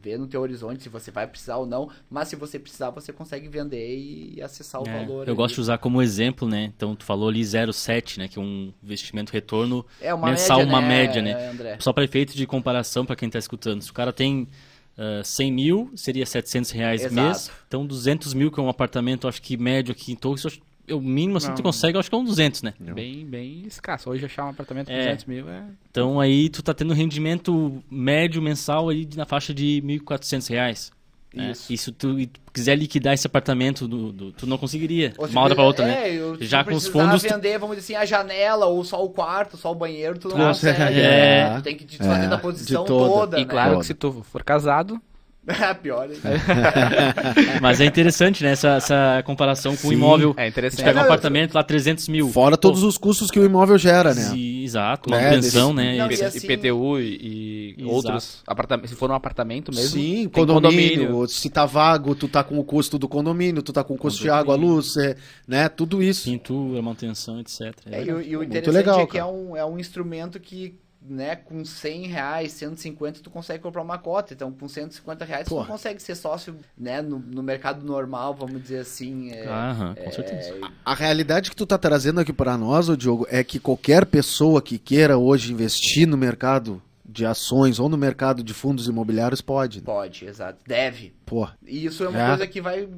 Ver no teu horizonte se você vai precisar ou não, mas se você precisar, você consegue vender e acessar o é, valor. Eu ali. gosto de usar como exemplo, né? Então tu falou ali 0,7, né? Que é um investimento retorno é uma mensal, média, uma né, média, né? André? Só para efeito de comparação para quem está escutando. Se o cara tem Uh, ah, 100 mil seria 700 reais Exato. mês. Então, 200 mil, que é um apartamento, acho que médio aqui em Torres, o mínimo assim não. tu consegue, eu acho que é um 200, né? Bem, bem escasso. Hoje achar um apartamento com é. 200 mil é... Então aí tu tá tendo um rendimento médio mensal aí na faixa de 1.400 reais. Né? Isso. E se tu, quiser liquidar esse apartamento, do, do tu não conseguiria. uma hora pra outra, é, né? Eu, Já com os fundos. vender, vamos dizer assim, a janela, ou só o quarto, só o banheiro, tu não consegue. É. Tu tem que te fazer é, da posição toda. toda. E né? claro que se tu for casado, *laughs* É pior. *laughs* Mas é interessante, né? Essa, essa comparação com Sim, o imóvel. É interessante. Você pega um apartamento lá, 300 mil. Fora todos os custos que o imóvel gera, né? Sim, exato. Né? Manutenção, né? Não, e assim... IPTU e, e outros. Apartamentos, se for um apartamento mesmo. Sim, condomínio, condomínio, Se tá vago, tu tá com o custo do condomínio, tu tá com o custo condomínio. de água, luz, é, né? Tudo isso. Pintura, manutenção, etc. É, e, e o interessante legal, é que é um, é um instrumento que né, com 100 reais, 150, tu consegue comprar uma cota. Então, com 150 reais, Porra. tu consegue ser sócio, né, no, no mercado normal, vamos dizer assim. É, Aham, com é... certeza. A, a, realidade que tu tá trazendo aqui para nós, ô Diogo, é que qualquer pessoa que queira hoje investir no mercado de ações ou no mercado de fundos imobiliários pode. Né? Pode, exato. Deve. Pô. E isso é uma é. coisa que vai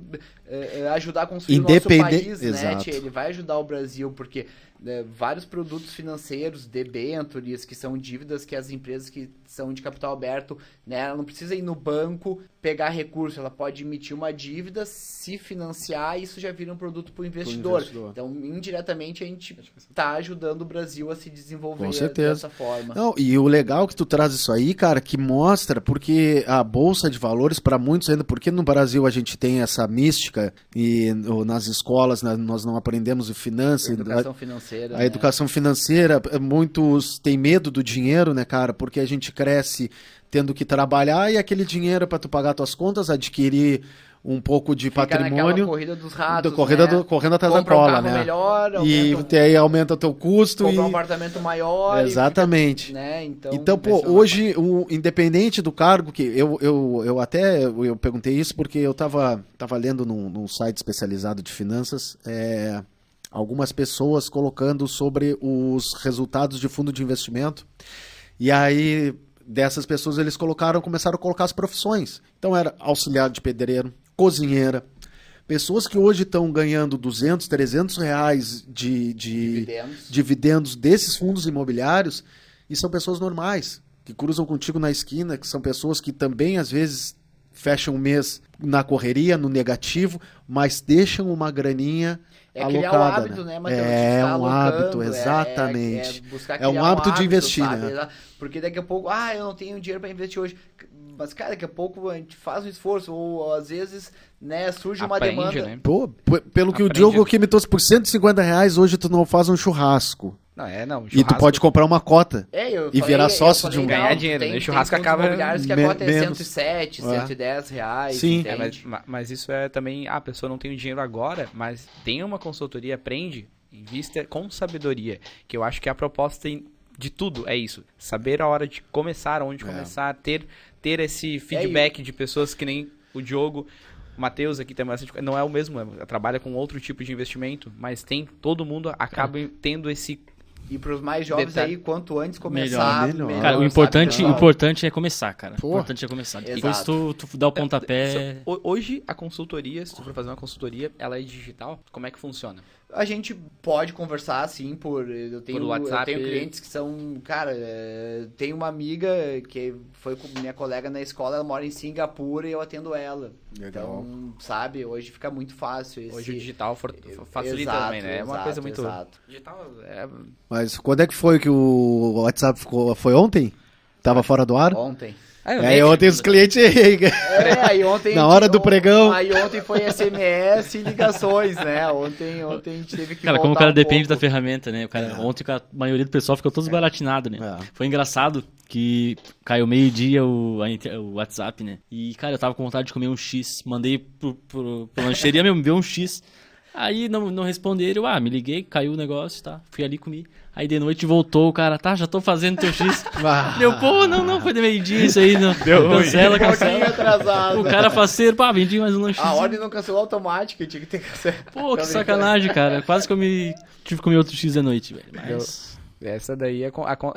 é, ajudar a construir Independe... o nosso país, né, exato. né? Ele vai ajudar o Brasil, porque né, vários produtos financeiros, debêntures, que são dívidas que as empresas que são de capital aberto, né, ela não precisa ir no banco pegar recurso, ela pode emitir uma dívida, se financiar, e isso já vira um produto para o investidor. Então, indiretamente, a gente está ajudando o Brasil a se desenvolver Com certeza. dessa forma. Não, e o legal que tu traz isso aí, cara, que mostra, porque a Bolsa de Valores, para muitos ainda, porque no Brasil a gente tem essa mística, e nas escolas nós não aprendemos finanças. Educação financeira. A né? educação financeira, muitos têm medo do dinheiro, né, cara, porque a gente cresce tendo que trabalhar e aquele dinheiro para tu pagar tuas contas, adquirir um pouco de Fica patrimônio. corrida dos ratos. Do, corrida né? do, correndo atrás Compra da cola, um né? Melhor, e aí aumenta o teu custo. Compra e... um apartamento maior. Exatamente. Fica, né? Então, então pô, hoje, o, independente do cargo, que eu, eu, eu até eu perguntei isso porque eu tava, tava lendo num, num site especializado de finanças. É, algumas pessoas colocando sobre os resultados de fundo de investimento. E aí dessas pessoas eles colocaram, começaram a colocar as profissões. Então era auxiliar de pedreiro, cozinheira, pessoas que hoje estão ganhando 200, 300 reais de, de dividendos. dividendos desses fundos imobiliários e são pessoas normais que cruzam contigo na esquina, que são pessoas que também às vezes fecham o mês na correria, no negativo, mas deixam uma graninha é alocada. É um hábito, né, Matheus? É um hábito, exatamente. É, é, é um, hábito de investir, sabe? né? Porque daqui a pouco, ah, eu não tenho dinheiro para investir hoje. Mas, cara, daqui a pouco a gente faz um esforço, ou às vezes, né, surge uma demanda. Né? Pô, pelo que Aprende. o Diogo aqui me trouxe por 150 reais, hoje tu não faz um churrasco. Não, é, não. E tu pode comprar uma cota. É, eu E falei- virar eu sócio falei, de um- não, Ganhar dinheiro, tem, né? Churrasco tem acaba imobiliários que a cota é menos. 107, É. 110 reais, Sim. É, mas, ma- mas isso é também, ah, a pessoa não tem o dinheiro agora, mas tem uma consultoria, aprende, invista com sabedoria, que eu acho que a proposta de tudo é isso, saber a hora de começar, onde É. começar, ter, ter esse feedback de pessoas que nem o Diogo, o Matheus aqui também, bastante- não é o mesmo, é- trabalha com outro tipo de investimento, mas tem, todo mundo acaba tendo esse E pros mais jovens Detalhe. aí, quanto antes começar, melhor. melhor. Cara, o importante, o importante é começar, cara. O importante é começar. Depois Exato. tu, tu dá o pontapé. Ho- Hoje, a consultoria, se tu for fazer uma consultoria, ela é digital. Como é que funciona? A gente pode conversar, assim, por... Eu tenho, Por WhatsApp. eu tenho clientes que são... Cara, é, tem uma amiga que foi com minha colega na escola, ela mora em Singapura e eu atendo ela. Legal. Então, sabe, hoje fica muito fácil esse... Hoje o digital for- facilita Exato, também, né? É uma exato, coisa muito. exato. Digital é. Mas quando é que foi que o WhatsApp ficou? Foi ontem? Tava fora do ar? Ontem. Ah, eu Aí ontem os clientes. *laughs* É, aí ontem... Na hora do pregão. Aí ontem foi SMS e ligações, né? Ontem, ontem a gente teve que Cara, como o cara um depende pouco. da ferramenta, né? O cara, Ontem a maioria do pessoal ficou todos baratinado, né? É. Foi engraçado que caiu meio-dia o, o WhatsApp, né? E, cara, eu tava com vontade de comer um X. Mandei pro, pro, pro lancheria, meu, me deu um X. Aí não, não responderam, ah, me liguei, caiu o negócio, tá? Fui ali comi. Aí de noite voltou o cara, tá, já tô fazendo teu X. *laughs* Meu, pô, não, não, foi de meio-dia isso aí, não. cancela, Um pouquinho cancela. atrasado. O cara faceiro, pá, vendi mais um lanche. A ordem não cancelou automática, tinha que ter cancelado. Pô, que sacanagem, cara. Quase que eu me tive que comer outro X da noite, velho. Mas. Essa daí é,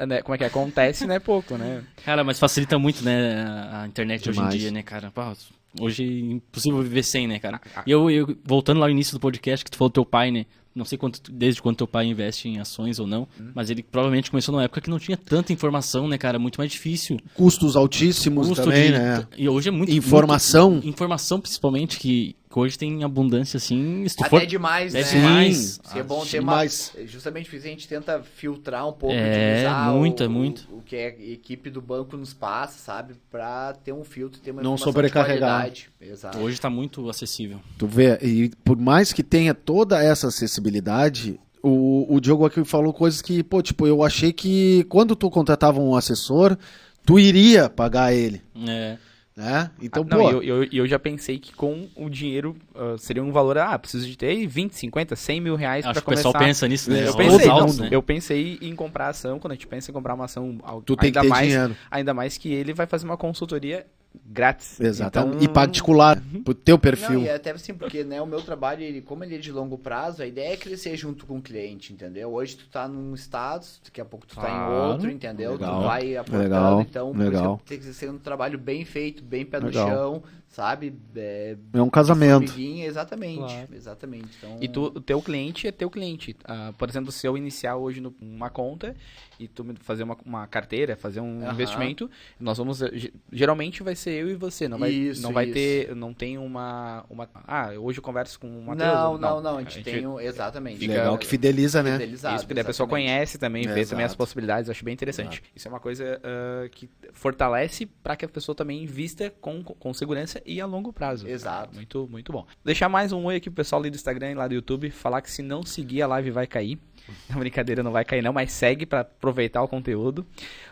né, como é que é? acontece, né? Pouco, né? Cara, mas facilita muito, né, a internet hoje Demais. em dia, né, cara? Pá, hoje é impossível viver sem, né, cara? Ah, ah. E eu, eu, voltando lá no início do podcast, que tu falou do teu pai, né? Não sei quanto, desde quando teu pai investe em ações ou não, Hum. mas ele provavelmente começou numa época que não tinha tanta informação, né, cara? Muito mais difícil. Custos altíssimos Custo também, de- né? E hoje é muito. Informação. muito- informação, principalmente, que, que hoje tem abundância, assim. Se tu Até for. demais, é né? demais. Sim, é bom ter uma... demais. Justamente por isso a gente tenta filtrar um pouco, É, utilizar muito, o, é muito. O, o que a equipe do banco nos passa, sabe? Pra ter um filtro, ter uma Não sobrecarregar. Exato. Hoje tá muito acessível. Tu vê, e por mais que tenha toda essa acessibilidade, o, o Diogo aqui falou coisas que, pô, tipo, eu achei que quando tu contratava um assessor, tu iria pagar ele, É. né? Então, Ah, pô, não, e eu, eu, eu já pensei que com o dinheiro ah, seria um valor, ah, preciso de ter 20, 50, 100 mil reais Acho pra que o pessoal começar. pensa nisso, né? Eu pensei, não, altos, né? eu pensei em comprar ação, quando a gente pensa em comprar uma ação, tu tem ainda que ter mais, dinheiro. ainda mais que ele vai fazer uma consultoria grátis. Exatamente. Então, E particular, pro teu perfil. Não, e até assim, porque né, o meu trabalho, ele, como ele é de longo prazo, a ideia é crescer junto com o cliente, entendeu? Hoje tu tá num status, daqui a pouco tu tá em outro, entendeu? Legal. Tu vai aportando, Legal. então Legal. por isso que tem que ser um trabalho bem feito, bem pé no Legal. chão, sabe? É, É um casamento. exatamente, Claro. exatamente. Então, E tu, o teu cliente é teu cliente. Ah, por exemplo, se eu iniciar hoje no- uma conta e tu me fazer uma, uma carteira, fazer um investimento, nós vamos. eh, ge- Geralmente vai ser eu e você. Não vai, Isso, não vai isso. ter. Não tem uma, uma. Ah, hoje eu converso com o Matheus. Não, não, não, a gente, tem um, exatamente. fica- Legal que fideliza, né? Fidelizado, Isso, porque daí a pessoa conhece também, vê Exato. também as possibilidades, acho bem interessante. Isso é uma coisa ah, que fortalece para que a pessoa também invista com, com segurança e a longo prazo. Exato. Muito, muito bom. Deixar mais um oi aqui pro pessoal ali do Instagram e lá do YouTube, falar que se não seguir a live vai cair. *laughs* Não, brincadeira, não vai cair não, mas segue para aproveitar o conteúdo.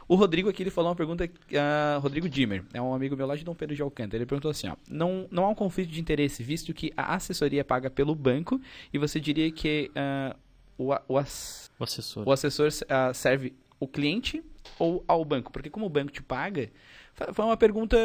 O Rodrigo aqui, ele falou uma pergunta, ah, Rodrigo Dimmer, é um amigo meu lá de Dom Pedro de Alcântara, ele perguntou assim, ó, não, não há um conflito de interesse, visto que a assessoria é paga pelo banco, e você diria que ah, o, o, ass- O assessor. o assessor ah, serve o cliente ou ao banco? Porque como o banco te paga, foi uma pergunta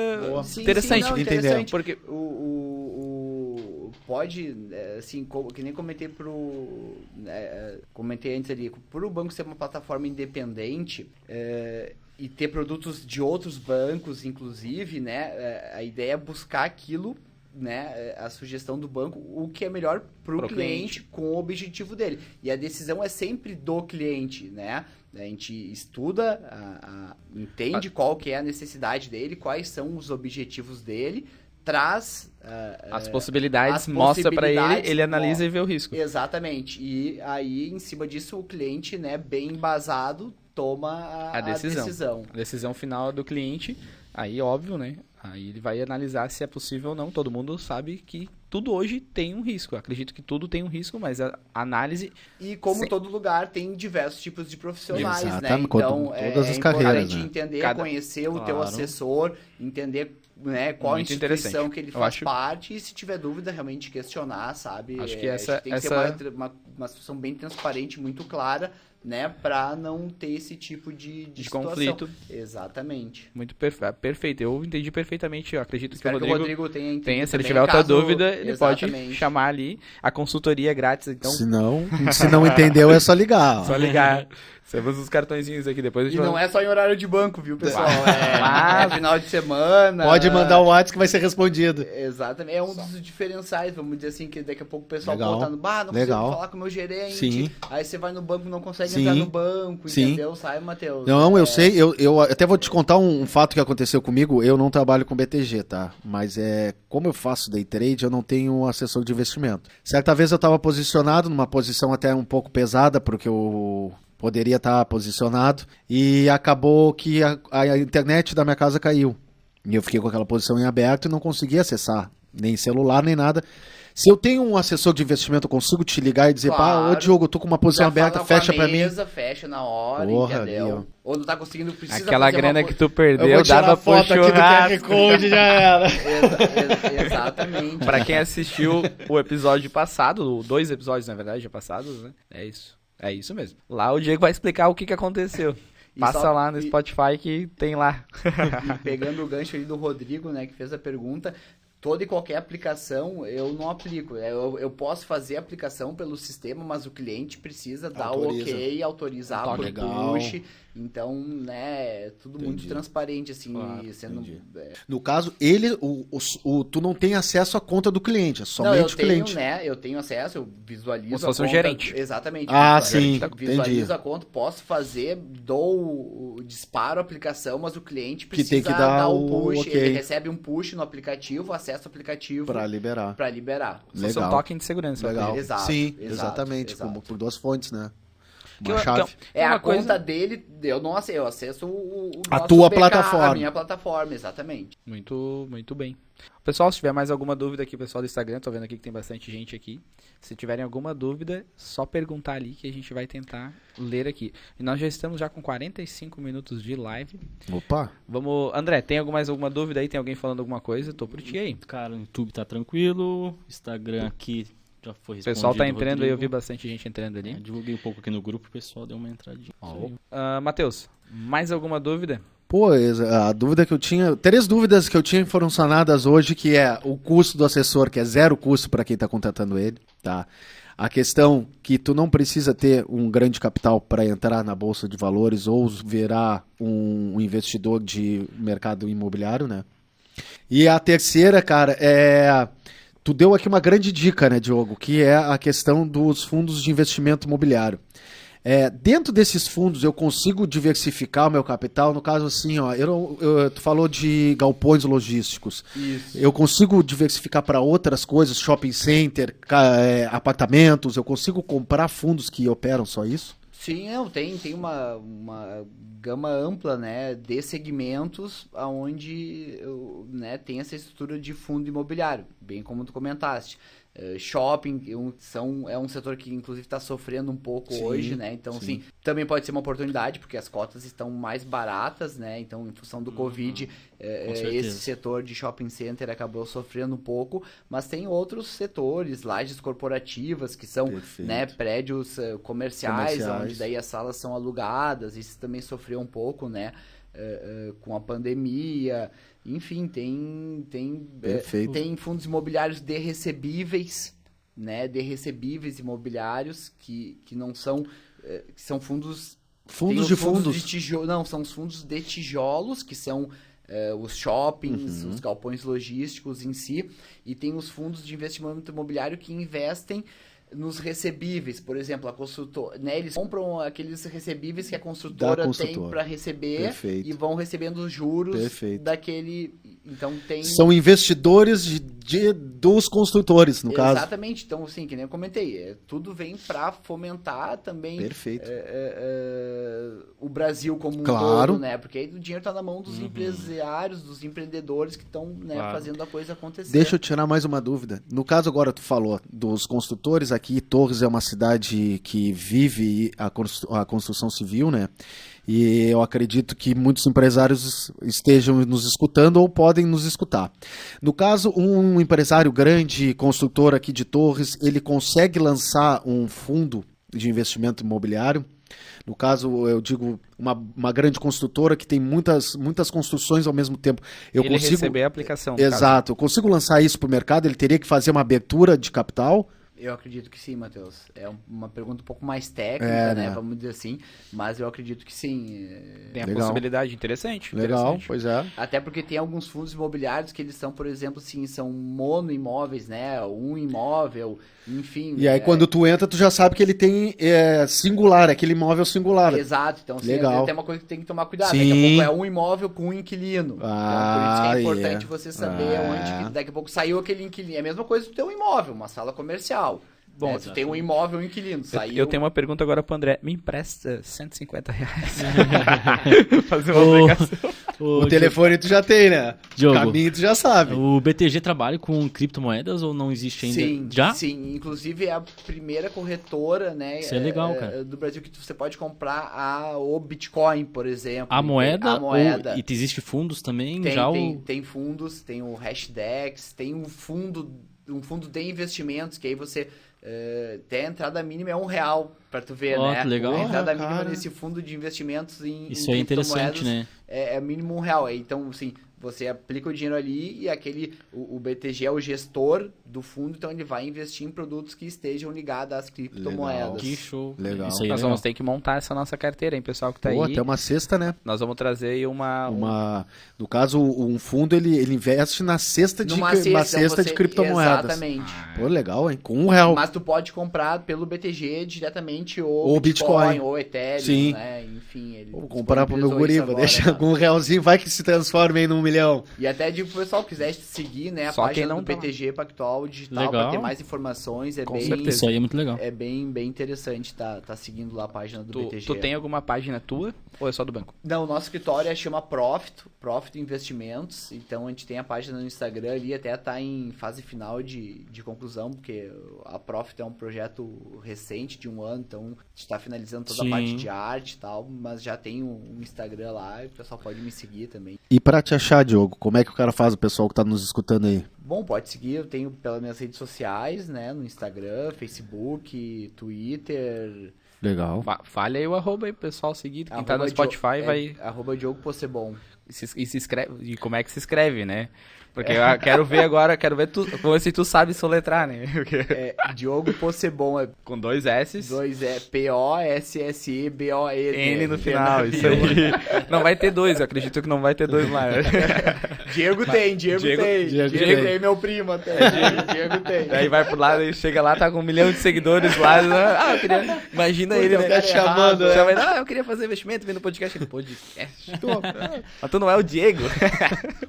Sim, interessante. sim, não, Entendeu. interessante. Porque O, o, o- pode, é, assim, que nem comentei pro. é, comentei antes ali, pro banco ser uma plataforma independente. é, e ter produtos de outros bancos, inclusive, né? é, a ideia é buscar aquilo, né? é, A sugestão do banco, o que é melhor pro, Pro cliente, com o objetivo dele. E a decisão é sempre do cliente, né? A gente estuda, a- a- entende qual que é a necessidade dele, quais são os objetivos dele, traz ah, as possibilidades, as mostra para ele, ele analisa mo- e vê o risco. Exatamente. E aí, em cima disso, o cliente, né, bem embasado, toma a, A decisão. decisão. A decisão final é do cliente, aí óbvio, né? Aí ele vai analisar se é possível ou não. Todo mundo sabe que tudo hoje tem um risco. Eu acredito que tudo tem um risco, mas a análise. E como Sim. todo lugar, tem diversos tipos de profissionais, né? Exatamente, Então, todas é, as é carreiras, importante né? entender, Cada- conhecer o teu Claro. assessor, entender né, qual Muito a instituição que ele faz acho- parte e se tiver dúvida, realmente questionar, sabe? Acho que É, essa- tem que ser essa- uma, tra- uma, uma situação bem transparente, muito clara, né? Pra não ter esse tipo de, de, De conflito. Exatamente. Muito perfe- perfeito. Eu entendi perfeitamente. Eu acredito Espero que que o o Rodrigo, Rodrigo tenha entendido tenha. Se ele tiver outra caso- dúvida, ele pode Exatamente. chamar ali. A consultoria é grátis, então Se não, se não entendeu, é só ligar. ó. *laughs* só ligar. Temos os cartõezinhos aqui depois. a E não vai- é só em horário de banco, viu, pessoal? *laughs* É, Mas- é final de semana. Pode mandar o WhatsApp que vai ser respondido. Exatamente, é um dos diferenciais, vamos dizer assim, que daqui a pouco o pessoal Legal. botando, bah, não Legal. consigo falar com o meu gerente. Sim. Aí você vai no banco não consegue Sim. entrar no banco, Sim. entendeu? Sai, Matheus. Não, eu É, sei, eu, eu até vou te contar um, fato que aconteceu comigo. Eu não trabalho com BTG, tá? Mas é como eu faço day trade, eu não tenho um assessor de investimento. Certa vez eu estava posicionado numa posição até um pouco pesada, porque eu poderia estar posicionado, e acabou que a, a internet da minha casa caiu. E eu fiquei com aquela posição em aberto e não consegui acessar, nem celular, nem nada. Se eu tenho um assessor de investimento, eu consigo te ligar e dizer, pá, ô Claro. Diogo, eu tô com uma posição já aberta, fecha pra mim. fecha na hora, Porra, entendeu? meu. Ou não tá conseguindo, precisa Aquela fazer uma grana co- que tu Eu perdeu vou tirar dava a pro foto aqui do QR. *laughs* Code, já era. *laughs* Exa- ex- exatamente. Pra quem assistiu o episódio passado, dois episódios, na verdade, já passados, né? É isso. É isso mesmo. Lá o Diego vai explicar o que, que aconteceu. *laughs* E Passa só- lá no e- Spotify que tem lá. Pegando o gancho ali do Rodrigo, né, que fez a pergunta, toda e qualquer aplicação eu não aplico. É, Eu, eu posso fazer a aplicação pelo sistema, mas o cliente precisa dar Autoriza. o ok, autorizar Toque. por Legal. push. Então, né, é tudo muito Entendi. transparente, assim, Claro, sendo... é, No caso, ele, o, o, o- tu não tem acesso à conta do cliente, é Não, somente eu o tenho, cliente. né? Eu tenho acesso, eu visualizo Como se fosse um gerente. Exatamente. Ah, sim, Visualizo entendi. a conta, posso fazer, dou, o- disparo a aplicação, mas o cliente Que precisa tem que dar o o push. ok. Ele recebe um push no aplicativo, acessa o aplicativo Pra liberar. pra liberar. Só seu Legal. token de segurança. Legal. Exato, Sim, exato, exatamente. exato. Como por duas fontes, né? Que Uma eu- chave. que É Uma a coisa- conta dele, eu não acesso, eu acesso o, o A nosso tua BK, plataforma. A minha plataforma, exatamente. Muito, muito bem. Pessoal, se tiver mais alguma dúvida aqui, pessoal do Instagram, tô vendo aqui que tem bastante gente aqui. Se tiverem alguma dúvida, só perguntar ali que a gente vai tentar ler aqui. E nós já estamos já com 45 minutos de live. Opa. Vamos, André, tem alguma- mais alguma dúvida aí? Tem alguém falando alguma coisa? Tô por ti aí. Cara, o YouTube tá tranquilo. Instagram aqui já foi O respondido. pessoal tá entrando aí, eu vi Rodrigo. bastante gente entrando É, ali. divulguei um pouco aqui no grupo, o pessoal deu uma entradinha. Aí. Ah, Matheus, mais alguma dúvida? Pô, a dúvida que eu tinha. Três dúvidas que eu tinha foram sanadas hoje, que é o custo do assessor, que é zero custo para quem está contratando ele, tá? A questão que tu não precisa ter um grande capital para entrar na bolsa de valores ou virar um, um investidor de mercado imobiliário, né? E a terceira, cara, é. Tu deu aqui uma grande dica, né, Diogo? Que é a questão dos fundos de investimento imobiliário. É, dentro desses fundos eu consigo diversificar o meu capital, no caso assim, ó, eu, eu- tu falou de galpões logísticos. Isso. Eu consigo diversificar para outras coisas, shopping center, é, apartamentos, eu consigo comprar fundos que operam só isso? Sim, não, tem, tem uma, uma gama ampla, né, de segmentos onde né, tem essa estrutura de fundo imobiliário, bem como tu comentaste. Eh, shopping é um- são, é um setor que inclusive está sofrendo um pouco Sim, hoje, né? Então, sim. sim, também pode ser uma oportunidade, porque as cotas estão mais baratas, né? Então, em função do Covid, com eh, certeza. esse setor de shopping center acabou sofrendo um pouco, mas tem outros setores, lajes corporativas, que são Perfeito. né, prédios comerciais, Comerciais. onde daí as salas são alugadas, isso também sofreu um pouco, né, com a pandemia, enfim, tem tem Perfeito. tem fundos imobiliários de recebíveis, né, de recebíveis imobiliários que, que não são eh, que são fundos Fundos os de fundos. de tijolo, não, são os fundos de tijolos, que são eh, os shoppings, Uhum. os galpões logísticos em si, e tem os fundos de investimento imobiliário que investem nos recebíveis, por exemplo, a construtora, né, eles compram aqueles recebíveis que a construtora, tem construtora. para receber Perfeito. e vão recebendo os juros Perfeito. daquele, então tem São investidores de, de- dos construtores, no caso. Exatamente, então assim, que nem eu comentei, é, tudo vem para fomentar também Perfeito. é, é, é, o Brasil como um Claro. todo, né? Porque aí o dinheiro tá na mão dos empresários, dos empreendedores que estão né, Claro. fazendo a coisa acontecer. Deixa eu tirar mais uma dúvida. No caso agora tu falou dos construtores aqui, Torres é uma cidade que vive a, constru- a construção civil, né? E eu acredito que muitos empresários estejam nos escutando ou podem nos escutar. No caso, um empresário grande, construtor aqui de Torres, ele consegue lançar um fundo de investimento imobiliário? No caso, eu digo uma, uma grande construtora que tem muitas, muitas construções ao mesmo tempo. Eu Ele consigo receber a aplicação. Exato. Eu consigo lançar isso para o mercado? Ele teria que fazer uma abertura de capital? Eu acredito que sim, Matheus. É um- uma pergunta um pouco mais técnica, É, né? né? Vamos dizer assim. Mas eu acredito que sim. É, Tem a Legal. possibilidade. Interessante. Legal, interessante. pois é. Até porque tem alguns fundos imobiliários que eles são, por exemplo, assim, são mono imóveis, né? Um imóvel, enfim. E aí, é, quando tu entra, tu já sabe que ele tem é, singular, aquele imóvel singular. Exato, então assim, Legal. tem uma coisa que tem que tomar cuidado. Sim. Daqui a pouco é um imóvel com um inquilino. Ah, então, por isso que é importante é. você saber Ah. onde que daqui a pouco saiu aquele inquilino. É a mesma coisa do teu imóvel, uma sala comercial. Bom, Bom, tu tem um imóvel inquilino. Saiu... Eu tenho uma pergunta agora pro André. Me empresta 150 reais. *laughs* Fazer uma aplicação. ô, O telefone tu já tem, né? Diogo. O caminho tu já sabe. O BTG trabalha com criptomoedas ou não existe ainda? Sim, Já? sim. Inclusive é a primeira corretora, né? Isso é legal, eh, cara. Do Brasil que você pode comprar a, o Bitcoin, por exemplo. A moeda, A moeda. Ou, e existe fundos também? Tem, já tem, o... tem fundos, tem o Hashdex, tem um fundo, um fundo de investimentos, que aí você eh, tem a entrada mínima é um real, pra tu ver, Ó, né? que legal. A entrada Ah, mínima cara. nesse fundo de investimentos em Isso em é interessante, né? É, é mínimo um real. Então, assim, você aplica o dinheiro ali e aquele, o, o BTG é o gestor do fundo, então ele vai investir em produtos que estejam ligados às criptomoedas. Que show. Legal. Isso aí é Nós legal. vamos ter que montar essa nossa carteira, hein, pessoal que tá Pô, aí. até uma cesta, né? Nós vamos trazer aí uma... um- Uma, no caso, um fundo ele, ele investe na cesta de, Numa uma cesta, cesta você- de criptomoedas. Exatamente. Pô, legal, hein? Com um real. Mas tu pode comprar pelo BTG diretamente ou, Ou Bitcoin, Bitcoin. ou Ethereum, Sim. né? Enfim, ele Vou comprar pro meu guri, vou deixar né? com um realzinho, vai que se transforma aí num milhão. E até digo pro pessoal, quiser seguir, né, a Só quem página não do tá. BTG Pactual Digital Legal. pra ter mais informações, é Com bem certeza. Isso aí é muito legal. é bem bem interessante tá tá seguindo lá a página do Tu, BTG. tu tem alguma página tua ou é só do banco? Não, o nosso escritório é- chama Profit, Profit Investimentos. Então a gente tem a página no Instagram ali, até tá em fase final de, de conclusão, porque a Profit é um projeto recente de um ano, então a gente tá finalizando toda Sim. a parte de arte e tal, mas já tem um, um Instagram lá e o pessoal pode me seguir também. E pra te achar, Diogo, como é que o cara faz, o pessoal que tá nos escutando aí? Bom, pode seguir, eu tenho pelas minhas redes sociais, né, no Instagram, Facebook, Twitter. Legal. Fa- Fale aí o arroba aí, pessoal seguir. Quem tá arroba no Spotify Dio- vai... É, arroba Diogo Possebon. E se, e se escreve, e como é que se escreve, né? Porque eu quero ver agora, quero ver tu, se tu sabe soletrar, né? Porque- É, Diogo Possebon, é Com dois S, dois é P-O-S-S-E-B-O-E. N no final, isso aí. Não vai ter dois, eu acredito que não vai ter dois lá. *laughs* Diego tem, Diego, Diego- tem. Diego Diego, tem. tem, meu primo até. *laughs* Diego, Diego tem. Aí vai pro lado e chega lá, tá com um milhão de seguidores lá. Ah, eu queria. Imagina Puta, ele, né? chamando, Chama ele, ah, eu queria fazer investimento vendo podcast. Ele, podcast. Tu, *laughs* mas tu não é o Diego.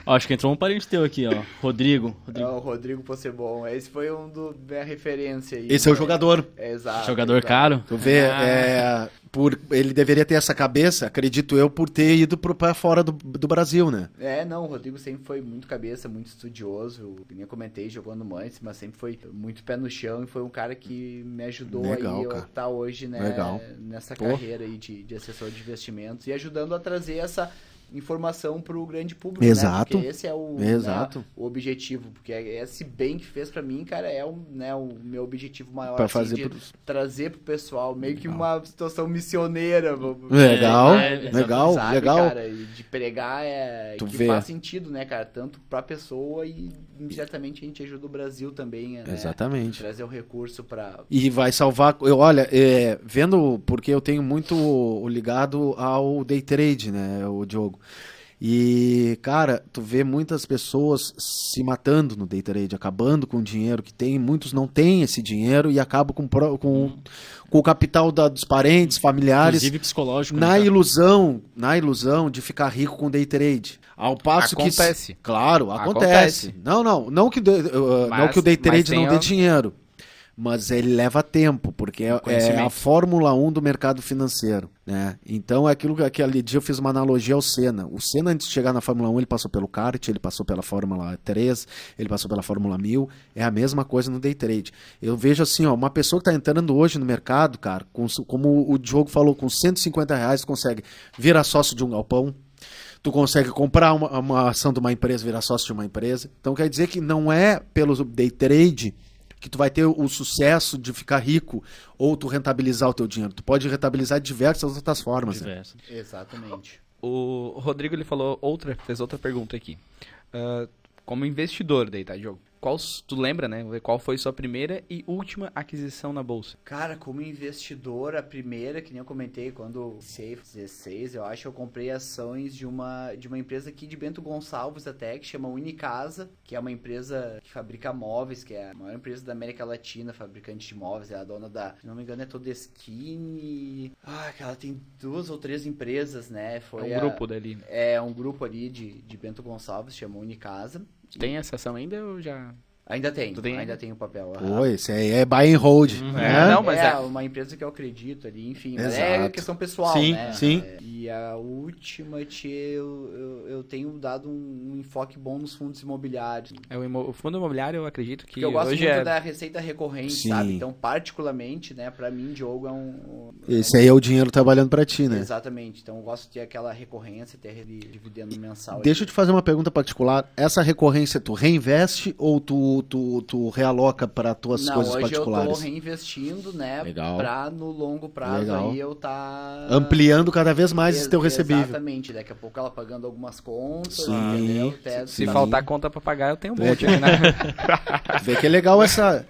Acho que entrou um parente teu aqui, ó. Rodrigo. É Rodrigo. o Rodrigo Possebon. Esse foi um do minha referência aí. Esse é o jogador. É, exato. Jogador exato. caro. Tu vê, Ah. é, por, ele deveria ter essa cabeça, acredito eu, por ter ido pro, pra fora do, do Brasil, né? É, não, o Rodrigo sempre foi muito cabeça, muito estudioso. Eu nem comentei jogando Mantes, mas sempre foi muito pé no chão e foi um cara que me ajudou Legal, aí eu cara. estar hoje, né, Legal. nessa Pô. carreira aí de, de assessor de investimentos e ajudando a trazer essa informação para o grande público, Exato. né? Porque esse é o, né, Exato. o objetivo, porque esse bem que fez para mim, cara, é o, né, o meu objetivo maior Pra assim, fazer de pros- trazer pro pessoal, meio que uma situação missioneira, Legal, É, legal, sabe, legal. cara, de pregar é Tu que vê. faz sentido, né, cara? Tanto pra pessoa e indiretamente a gente ajuda o Brasil também, né? Exatamente. Trazer o recurso pra. E vai salvar. Eu, olha, é, vendo, porque eu tenho muito ligado ao day trade, né, o Diogo. E, cara, tu vê muitas pessoas se matando no day trade, acabando com o dinheiro que tem. Muitos não têm esse dinheiro e acabam com, com, com o capital da- dos parentes, familiares. Inclusive psicológico. né, na cara? ilusão, na ilusão de ficar rico com day trade. Ao passo Acontece. que claro, acontece. Acontece. Não, não, não que, o day- uh, não Mas- que o day trade não dê a- dinheiro. mas ele leva tempo, porque é, é a. Fórmula 1 do mercado financeiro, né? Então é aquilo que aquele dia eu fiz uma analogia ao Senna. O Senna antes de chegar na Fórmula 1, ele passou pelo kart, ele passou pela Fórmula 3, ele passou pela Fórmula 1000, é a mesma coisa no day trade. Eu vejo assim, ó, uma pessoa que está entrando hoje no mercado, cara, com, como o Diogo falou, com 150 reais consegue virar sócio de um galpão, tu consegue comprar uma, uma ação de uma empresa, virar sócio de uma empresa. Então quer dizer que não é pelo day trade que tu vai ter o sucesso de ficar rico ou tu rentabilizar o teu dinheiro. Tu pode rentabilizar de diversas outras formas. né? Diverso. Exatamente. O Rodrigo ele falou outra, fez outra pergunta aqui. Ah, como investidor daí, tá, Diogo? Qual, tu lembra, né? Qual foi sua primeira e última aquisição na bolsa? Cara, como investidor, a primeira, que nem eu comentei, quando iniciei 16, eu acho, eu comprei ações de uma, de uma empresa aqui de Bento Gonçalves até, que chama Unicasa, que é uma empresa que fabrica móveis, que é a maior empresa da América Latina, fabricante de móveis, é a dona da, se não me engano, é Todeskine. Ah, que ela tem duas ou três empresas, né? Foi É um a- grupo dali. É um grupo ali de, de Bento Gonçalves, chama Unicasa. Tem essa ação ainda ou já... Ainda tem, Tu tem ainda tem o papel. Pô, esse aí é buy and hold. né? É, não, mas é, é- uma empresa que eu acredito ali, enfim. mas É questão pessoal, Sim, né? sim. É, E a última, tia, eu, eu, eu tenho dado um, um enfoque bom nos fundos imobiliários. É o, imo- o fundo imobiliário, eu acredito que Porque eu gosto hoje muito é... da receita recorrente, Sim. sabe? Então, particularmente, né, pra mim, Diogo é um... um- Esse aí é o dinheiro trabalhando pra ti, né? Exatamente. Então, eu gosto de ter aquela recorrência, ter dividendo mensal. Deixa eu te fazer uma pergunta particular. Essa recorrência tu reinveste ou tu, tu, tu realoca para tuas Não, coisas hoje eu tô particulares? reinvestindo, né? Legal. Pra no longo prazo Legal. aí eu tá... Ampliando cada vez mais esse Ex- teu recebível. Exatamente, daqui a pouco ela pagando algumas contas, Sim. entendeu? Até Se faltar conta pra pagar, eu tenho um monte que- aqui, né? *laughs* Vê que é legal essa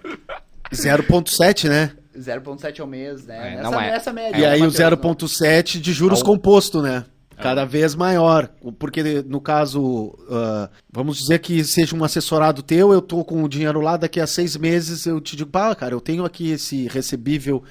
0.7, né? 0,7 ao mês, né? É, nessa, não é. nessa média. E né, aí o Matheus? 0.7 de juros Ao- composto, né? Cada vez maior. Porque, no caso, ah, vamos dizer que seja um assessorado teu, eu tô com o dinheiro lá, daqui a seis meses eu te digo, pá, cara, eu tenho aqui esse recebível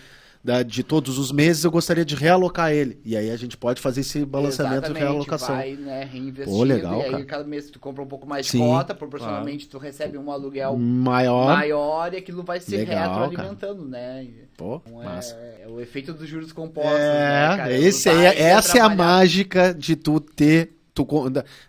da- de todos os meses, eu gostaria de realocar ele. E aí a gente pode fazer esse balanceamento de Exatamente, realocação. vai, né, Pô, legal, e aí cara. cada mês tu compra um pouco mais de cota, proporcionalmente tu recebe um aluguel Maior. maior e aquilo vai se Legal, retroalimentando, né? Pô, Então é, é o efeito dos juros compostos, É, né, cara? esse tá aí, indo essa é a mágica de tu ter. Tu,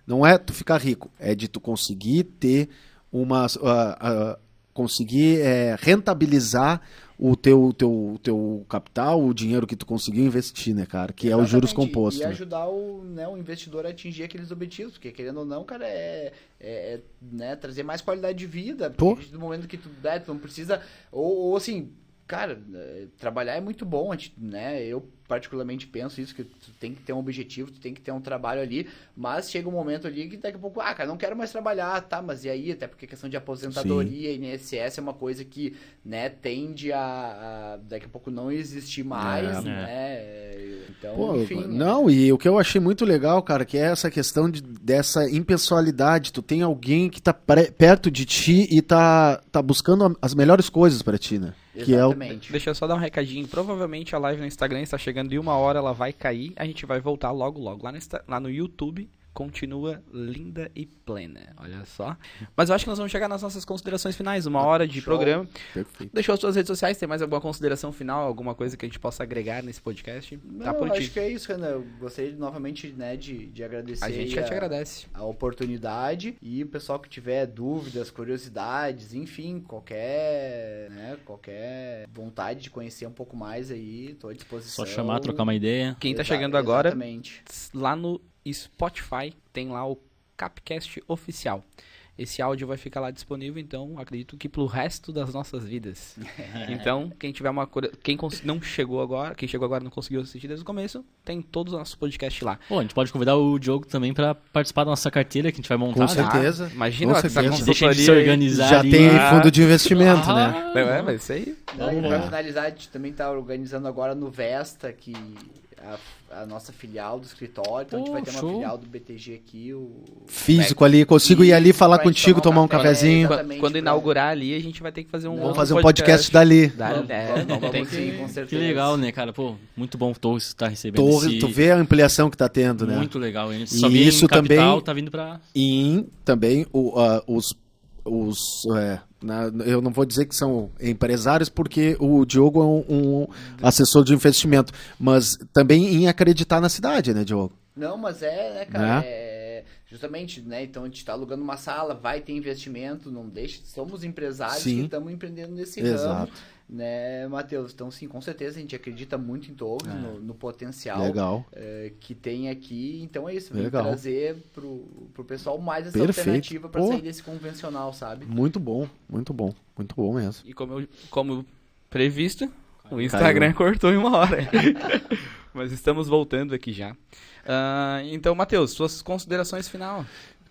não é tu ficar rico, é de tu conseguir ter uma. ah, ah, conseguir é, rentabilizar o teu, teu, teu capital, o dinheiro que tu conseguiu investir, né, cara? Que é os juros Exatamente, compostos. E né? ajudar o, né, o investidor a atingir aqueles objetivos, porque querendo ou não, cara, é, é, é, né, trazer mais qualidade de vida. Porque no momento que tu, né, tu não precisa. Ou, ou assim, cara, é, trabalhar é muito bom, né? Eu particularmente penso isso, que tu tem que ter um objetivo, tu tem que ter um trabalho ali, mas chega um momento ali que daqui a pouco, ah, cara, não quero mais trabalhar, tá, mas e aí? Até porque questão de aposentadoria e INSS é uma coisa que, né, tende a, a daqui a pouco não existir mais, É. né? Então, Pô, enfim. né? não, e o que eu achei muito legal, cara, que é essa questão de, dessa impessoalidade. Tu tem alguém que tá pre- perto de ti e tá, tá buscando a- as melhores coisas pra ti, né? Que é o, Exatamente. Deixa eu só dar um recadinho. Provavelmente a live no Instagram está chegando em uma hora, ela vai cair. A gente vai voltar logo, logo. Lá no, lá no YouTube, continua linda e plena. Olha só. Mas eu acho que nós vamos chegar nas nossas considerações finais. Uma hora de Show. programa. Perfeito. Deixou as suas redes sociais. Tem mais alguma consideração final? Alguma coisa que a gente possa agregar nesse podcast? tá Não, por acho ti. que é isso, Renan. Eu gostaria de, novamente né, de, de agradecer A gente já te agradece. a oportunidade e o pessoal que tiver dúvidas, curiosidades, enfim, qualquer, né, qualquer vontade de conhecer um pouco mais aí, tô à disposição. Só chamar, trocar uma ideia. Quem tá Exa- chegando agora, Exatamente. lá no Spotify tem lá o Capcast oficial. Esse áudio vai ficar lá disponível, então acredito que pro resto das nossas vidas. *laughs* Então, quem tiver uma cura- quem não chegou agora, quem chegou agora e não conseguiu assistir desde o começo, tem todos os nossos podcasts lá. Pô, a gente pode convidar o Diogo também pra participar da nossa carteira que a gente vai montar. Com né? certeza. Imagina Com essa certeza. Deixa a gente se organizar Já ali. tem Ah. fundo de investimento, né? É, é, mas isso aí. Não, Vamos pra lá. finalizar, a gente também tá organizando agora no Vesta, que a, a nossa filial do escritório, então a gente vai ter uma show. filial do BTG aqui, o Físico ali, consigo ir ali falar contigo, tomar um cafezinho. exatamente, Quando, inaugurar ali, a gente vai ter que fazer um Não, Vamos fazer um podcast dali. Dá, Vamos, é, vamos, não vamos tem sim, que... com Que certeza. legal, né, cara? Pô, muito bom tu estar recebendo Tu, esse... tu vê a ampliação que tá tendo, né? Muito legal. hein? E Só vem isso capital, também- tá vindo pra... E também o, ah, os, os é, né? Eu não vou dizer que são empresários, porque o Diogo é um, um assessor de investimento, mas também em acreditar na cidade, né, Diogo? Não, mas é, né, cara? Né? É, justamente, né? Então a gente está alugando uma sala, vai ter investimento, não deixa. Somos empresários Sim. que estamos empreendendo nesse Exato. ramo né, Matheus? Então, sim, com certeza a gente acredita muito em Torres, é. no, no, potencial é, que tem aqui. Então é isso, vem Legal. trazer pro, pro pessoal mais essa Perfeito. alternativa para sair desse convencional, sabe? Muito bom, muito bom, muito bom mesmo. E como, eu, como previsto, o Instagram Caiu. cortou em uma hora. *laughs* Mas estamos voltando aqui já. Uh, então, Matheus, suas considerações final.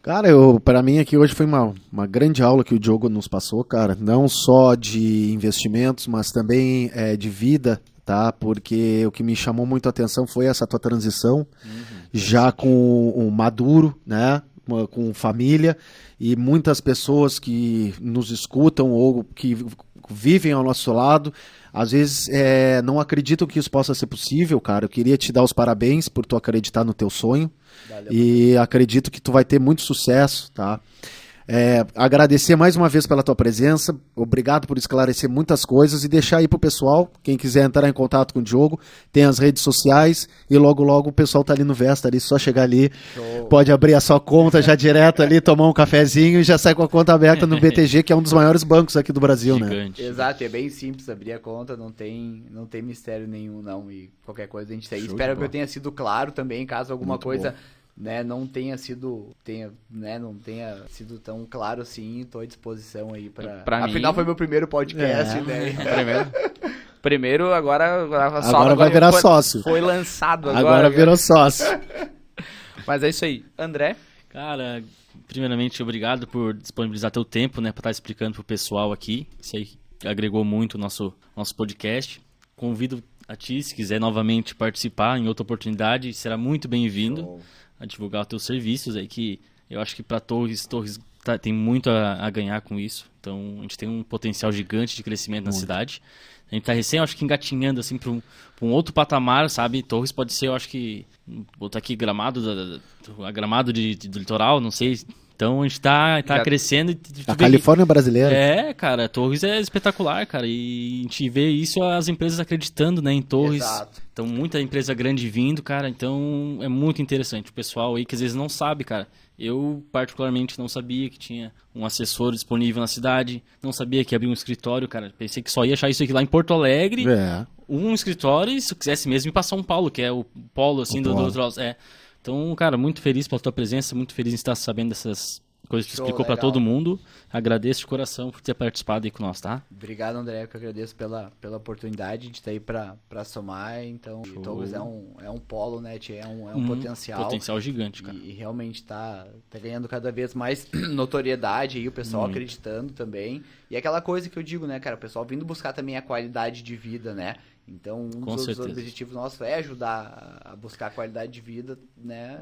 Cara, eu, para mim aqui hoje foi uma, uma grande aula que o Diogo nos passou, cara. Não só de investimentos, mas também é, de vida, tá? Porque o que me chamou muito a atenção foi essa tua transição, uhum. já com o Maduro, né? Com família e muitas pessoas que nos escutam ou que vivem ao nosso lado, às vezes é, não acreditam que isso possa ser possível, cara. Eu queria te dar os parabéns por tu acreditar no teu sonho. Valeu, e acredito que tu vai ter muito sucesso, tá? É, agradecer mais uma vez pela tua presença, obrigado por esclarecer muitas coisas e deixar aí pro pessoal, quem quiser entrar em contato com o Diogo, tem as redes sociais e logo logo o pessoal tá ali no Vesta ali, só chegar ali, Show. pode abrir a sua conta já direto ali, tomar um cafezinho e já sai com a conta aberta no BTG, que é um dos maiores bancos aqui do Brasil, né? Gigante. né? Exato, é bem simples abrir a conta, não tem, não tem mistério nenhum não e qualquer coisa a gente tem. Espero que eu tenha sido claro também, caso alguma Muito coisa bom né, não tenha sido, tenha, né, não tenha sido tão claro assim, estou à disposição aí para. Afinal mim... foi meu primeiro podcast, é. né? *laughs* primeiro. Primeiro, agora agora, só, agora vai virar foi, sócio. Foi lançado agora. Agora virou sócio. *laughs* Mas é isso aí, André. Cara, primeiramente obrigado por disponibilizar teu tempo, né, para estar tá explicando pro pessoal aqui. Isso aí agregou muito o nosso nosso podcast. Convido a ti, se quiser novamente participar em outra oportunidade, será muito bem-vindo a divulgar os teus serviços aí que eu acho que para Torres, Torres tá, tem muito a, a, ganhar com isso. Então a gente tem um potencial gigante de crescimento muito. na cidade. A gente está recém, acho que engatinhando assim para um, um, outro patamar, sabe? Torres pode ser, eu acho que botar aqui gramado da, da, gramado de, de, do litoral, não sei então a gente tá, tá crescendo. E, a Califórnia é brasileira. É, cara, Torres é espetacular, cara. E a gente vê isso as empresas acreditando, né, em Torres. Exato. Então muita empresa grande vindo, cara. Então é muito interessante. O pessoal aí que às vezes não sabe, cara. Eu, particularmente, não sabia que tinha um assessor disponível na cidade. Não sabia que abria um escritório, cara. Pensei que só ia achar isso aqui lá em Porto Alegre. É. Um escritório e se eu quisesse mesmo ir para São Paulo, que é o polo, assim, o do, polo. do, do... É. Então, cara, muito feliz pela tua presença, muito feliz em estar sabendo dessas coisas que tu explicou para todo mundo. Agradeço de coração por ter participado aí com nós, tá? Obrigado, André, eu que agradeço pela, pela oportunidade de estar aí para somar. Então, talvez é um, é um polo, né? É um, é um hum, potencial. Potencial gigante, cara. E, e, realmente tá, tá ganhando cada vez mais *clears throat* notoriedade aí, o pessoal muito. acreditando também. E aquela coisa que eu digo, né, cara, o pessoal vindo buscar também a qualidade de vida, né? Então, um Com dos certeza. objetivos nossos é ajudar a buscar a qualidade de vida, né?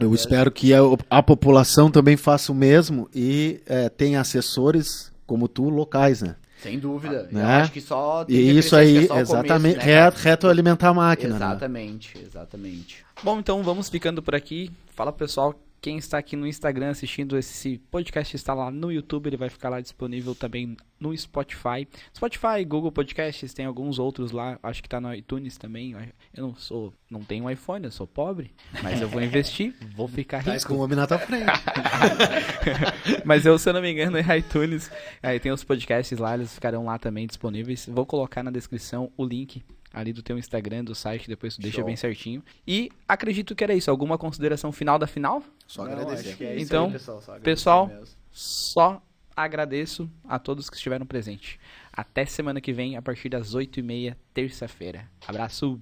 Eu espero que a, a, população também faça o mesmo e é, tenha assessores como tu locais, né? Sem dúvida. Né? Eu acho que só tem E isso aí, é exatamente, começo, né, reto, reto alimentar a máquina. Né? Exatamente, né? exatamente. Bom, então vamos ficando por aqui. Fala pessoal quem está aqui no Instagram assistindo esse podcast está lá no YouTube, ele vai ficar lá disponível também no Spotify. Spotify, Google Podcasts, tem alguns outros lá, acho que está no iTunes também. Eu não sou, não tenho um iPhone, eu sou pobre, mas eu vou investir, vou ficar rico. Mas com o Obinato à frente. *laughs* mas eu, se eu não me engano, é iTunes. Aí tem os podcasts lá, eles ficarão lá também disponíveis. Vou colocar na descrição o link ali do teu Instagram, do site, depois tu deixa bem certinho. E acredito que era isso. Alguma consideração final da final? Só Não, agradecer. É então, aí, pessoal, só, pessoal só agradeço a todos que estiveram presentes. Até semana que vem, a partir das 8h30, terça-feira. Abraço!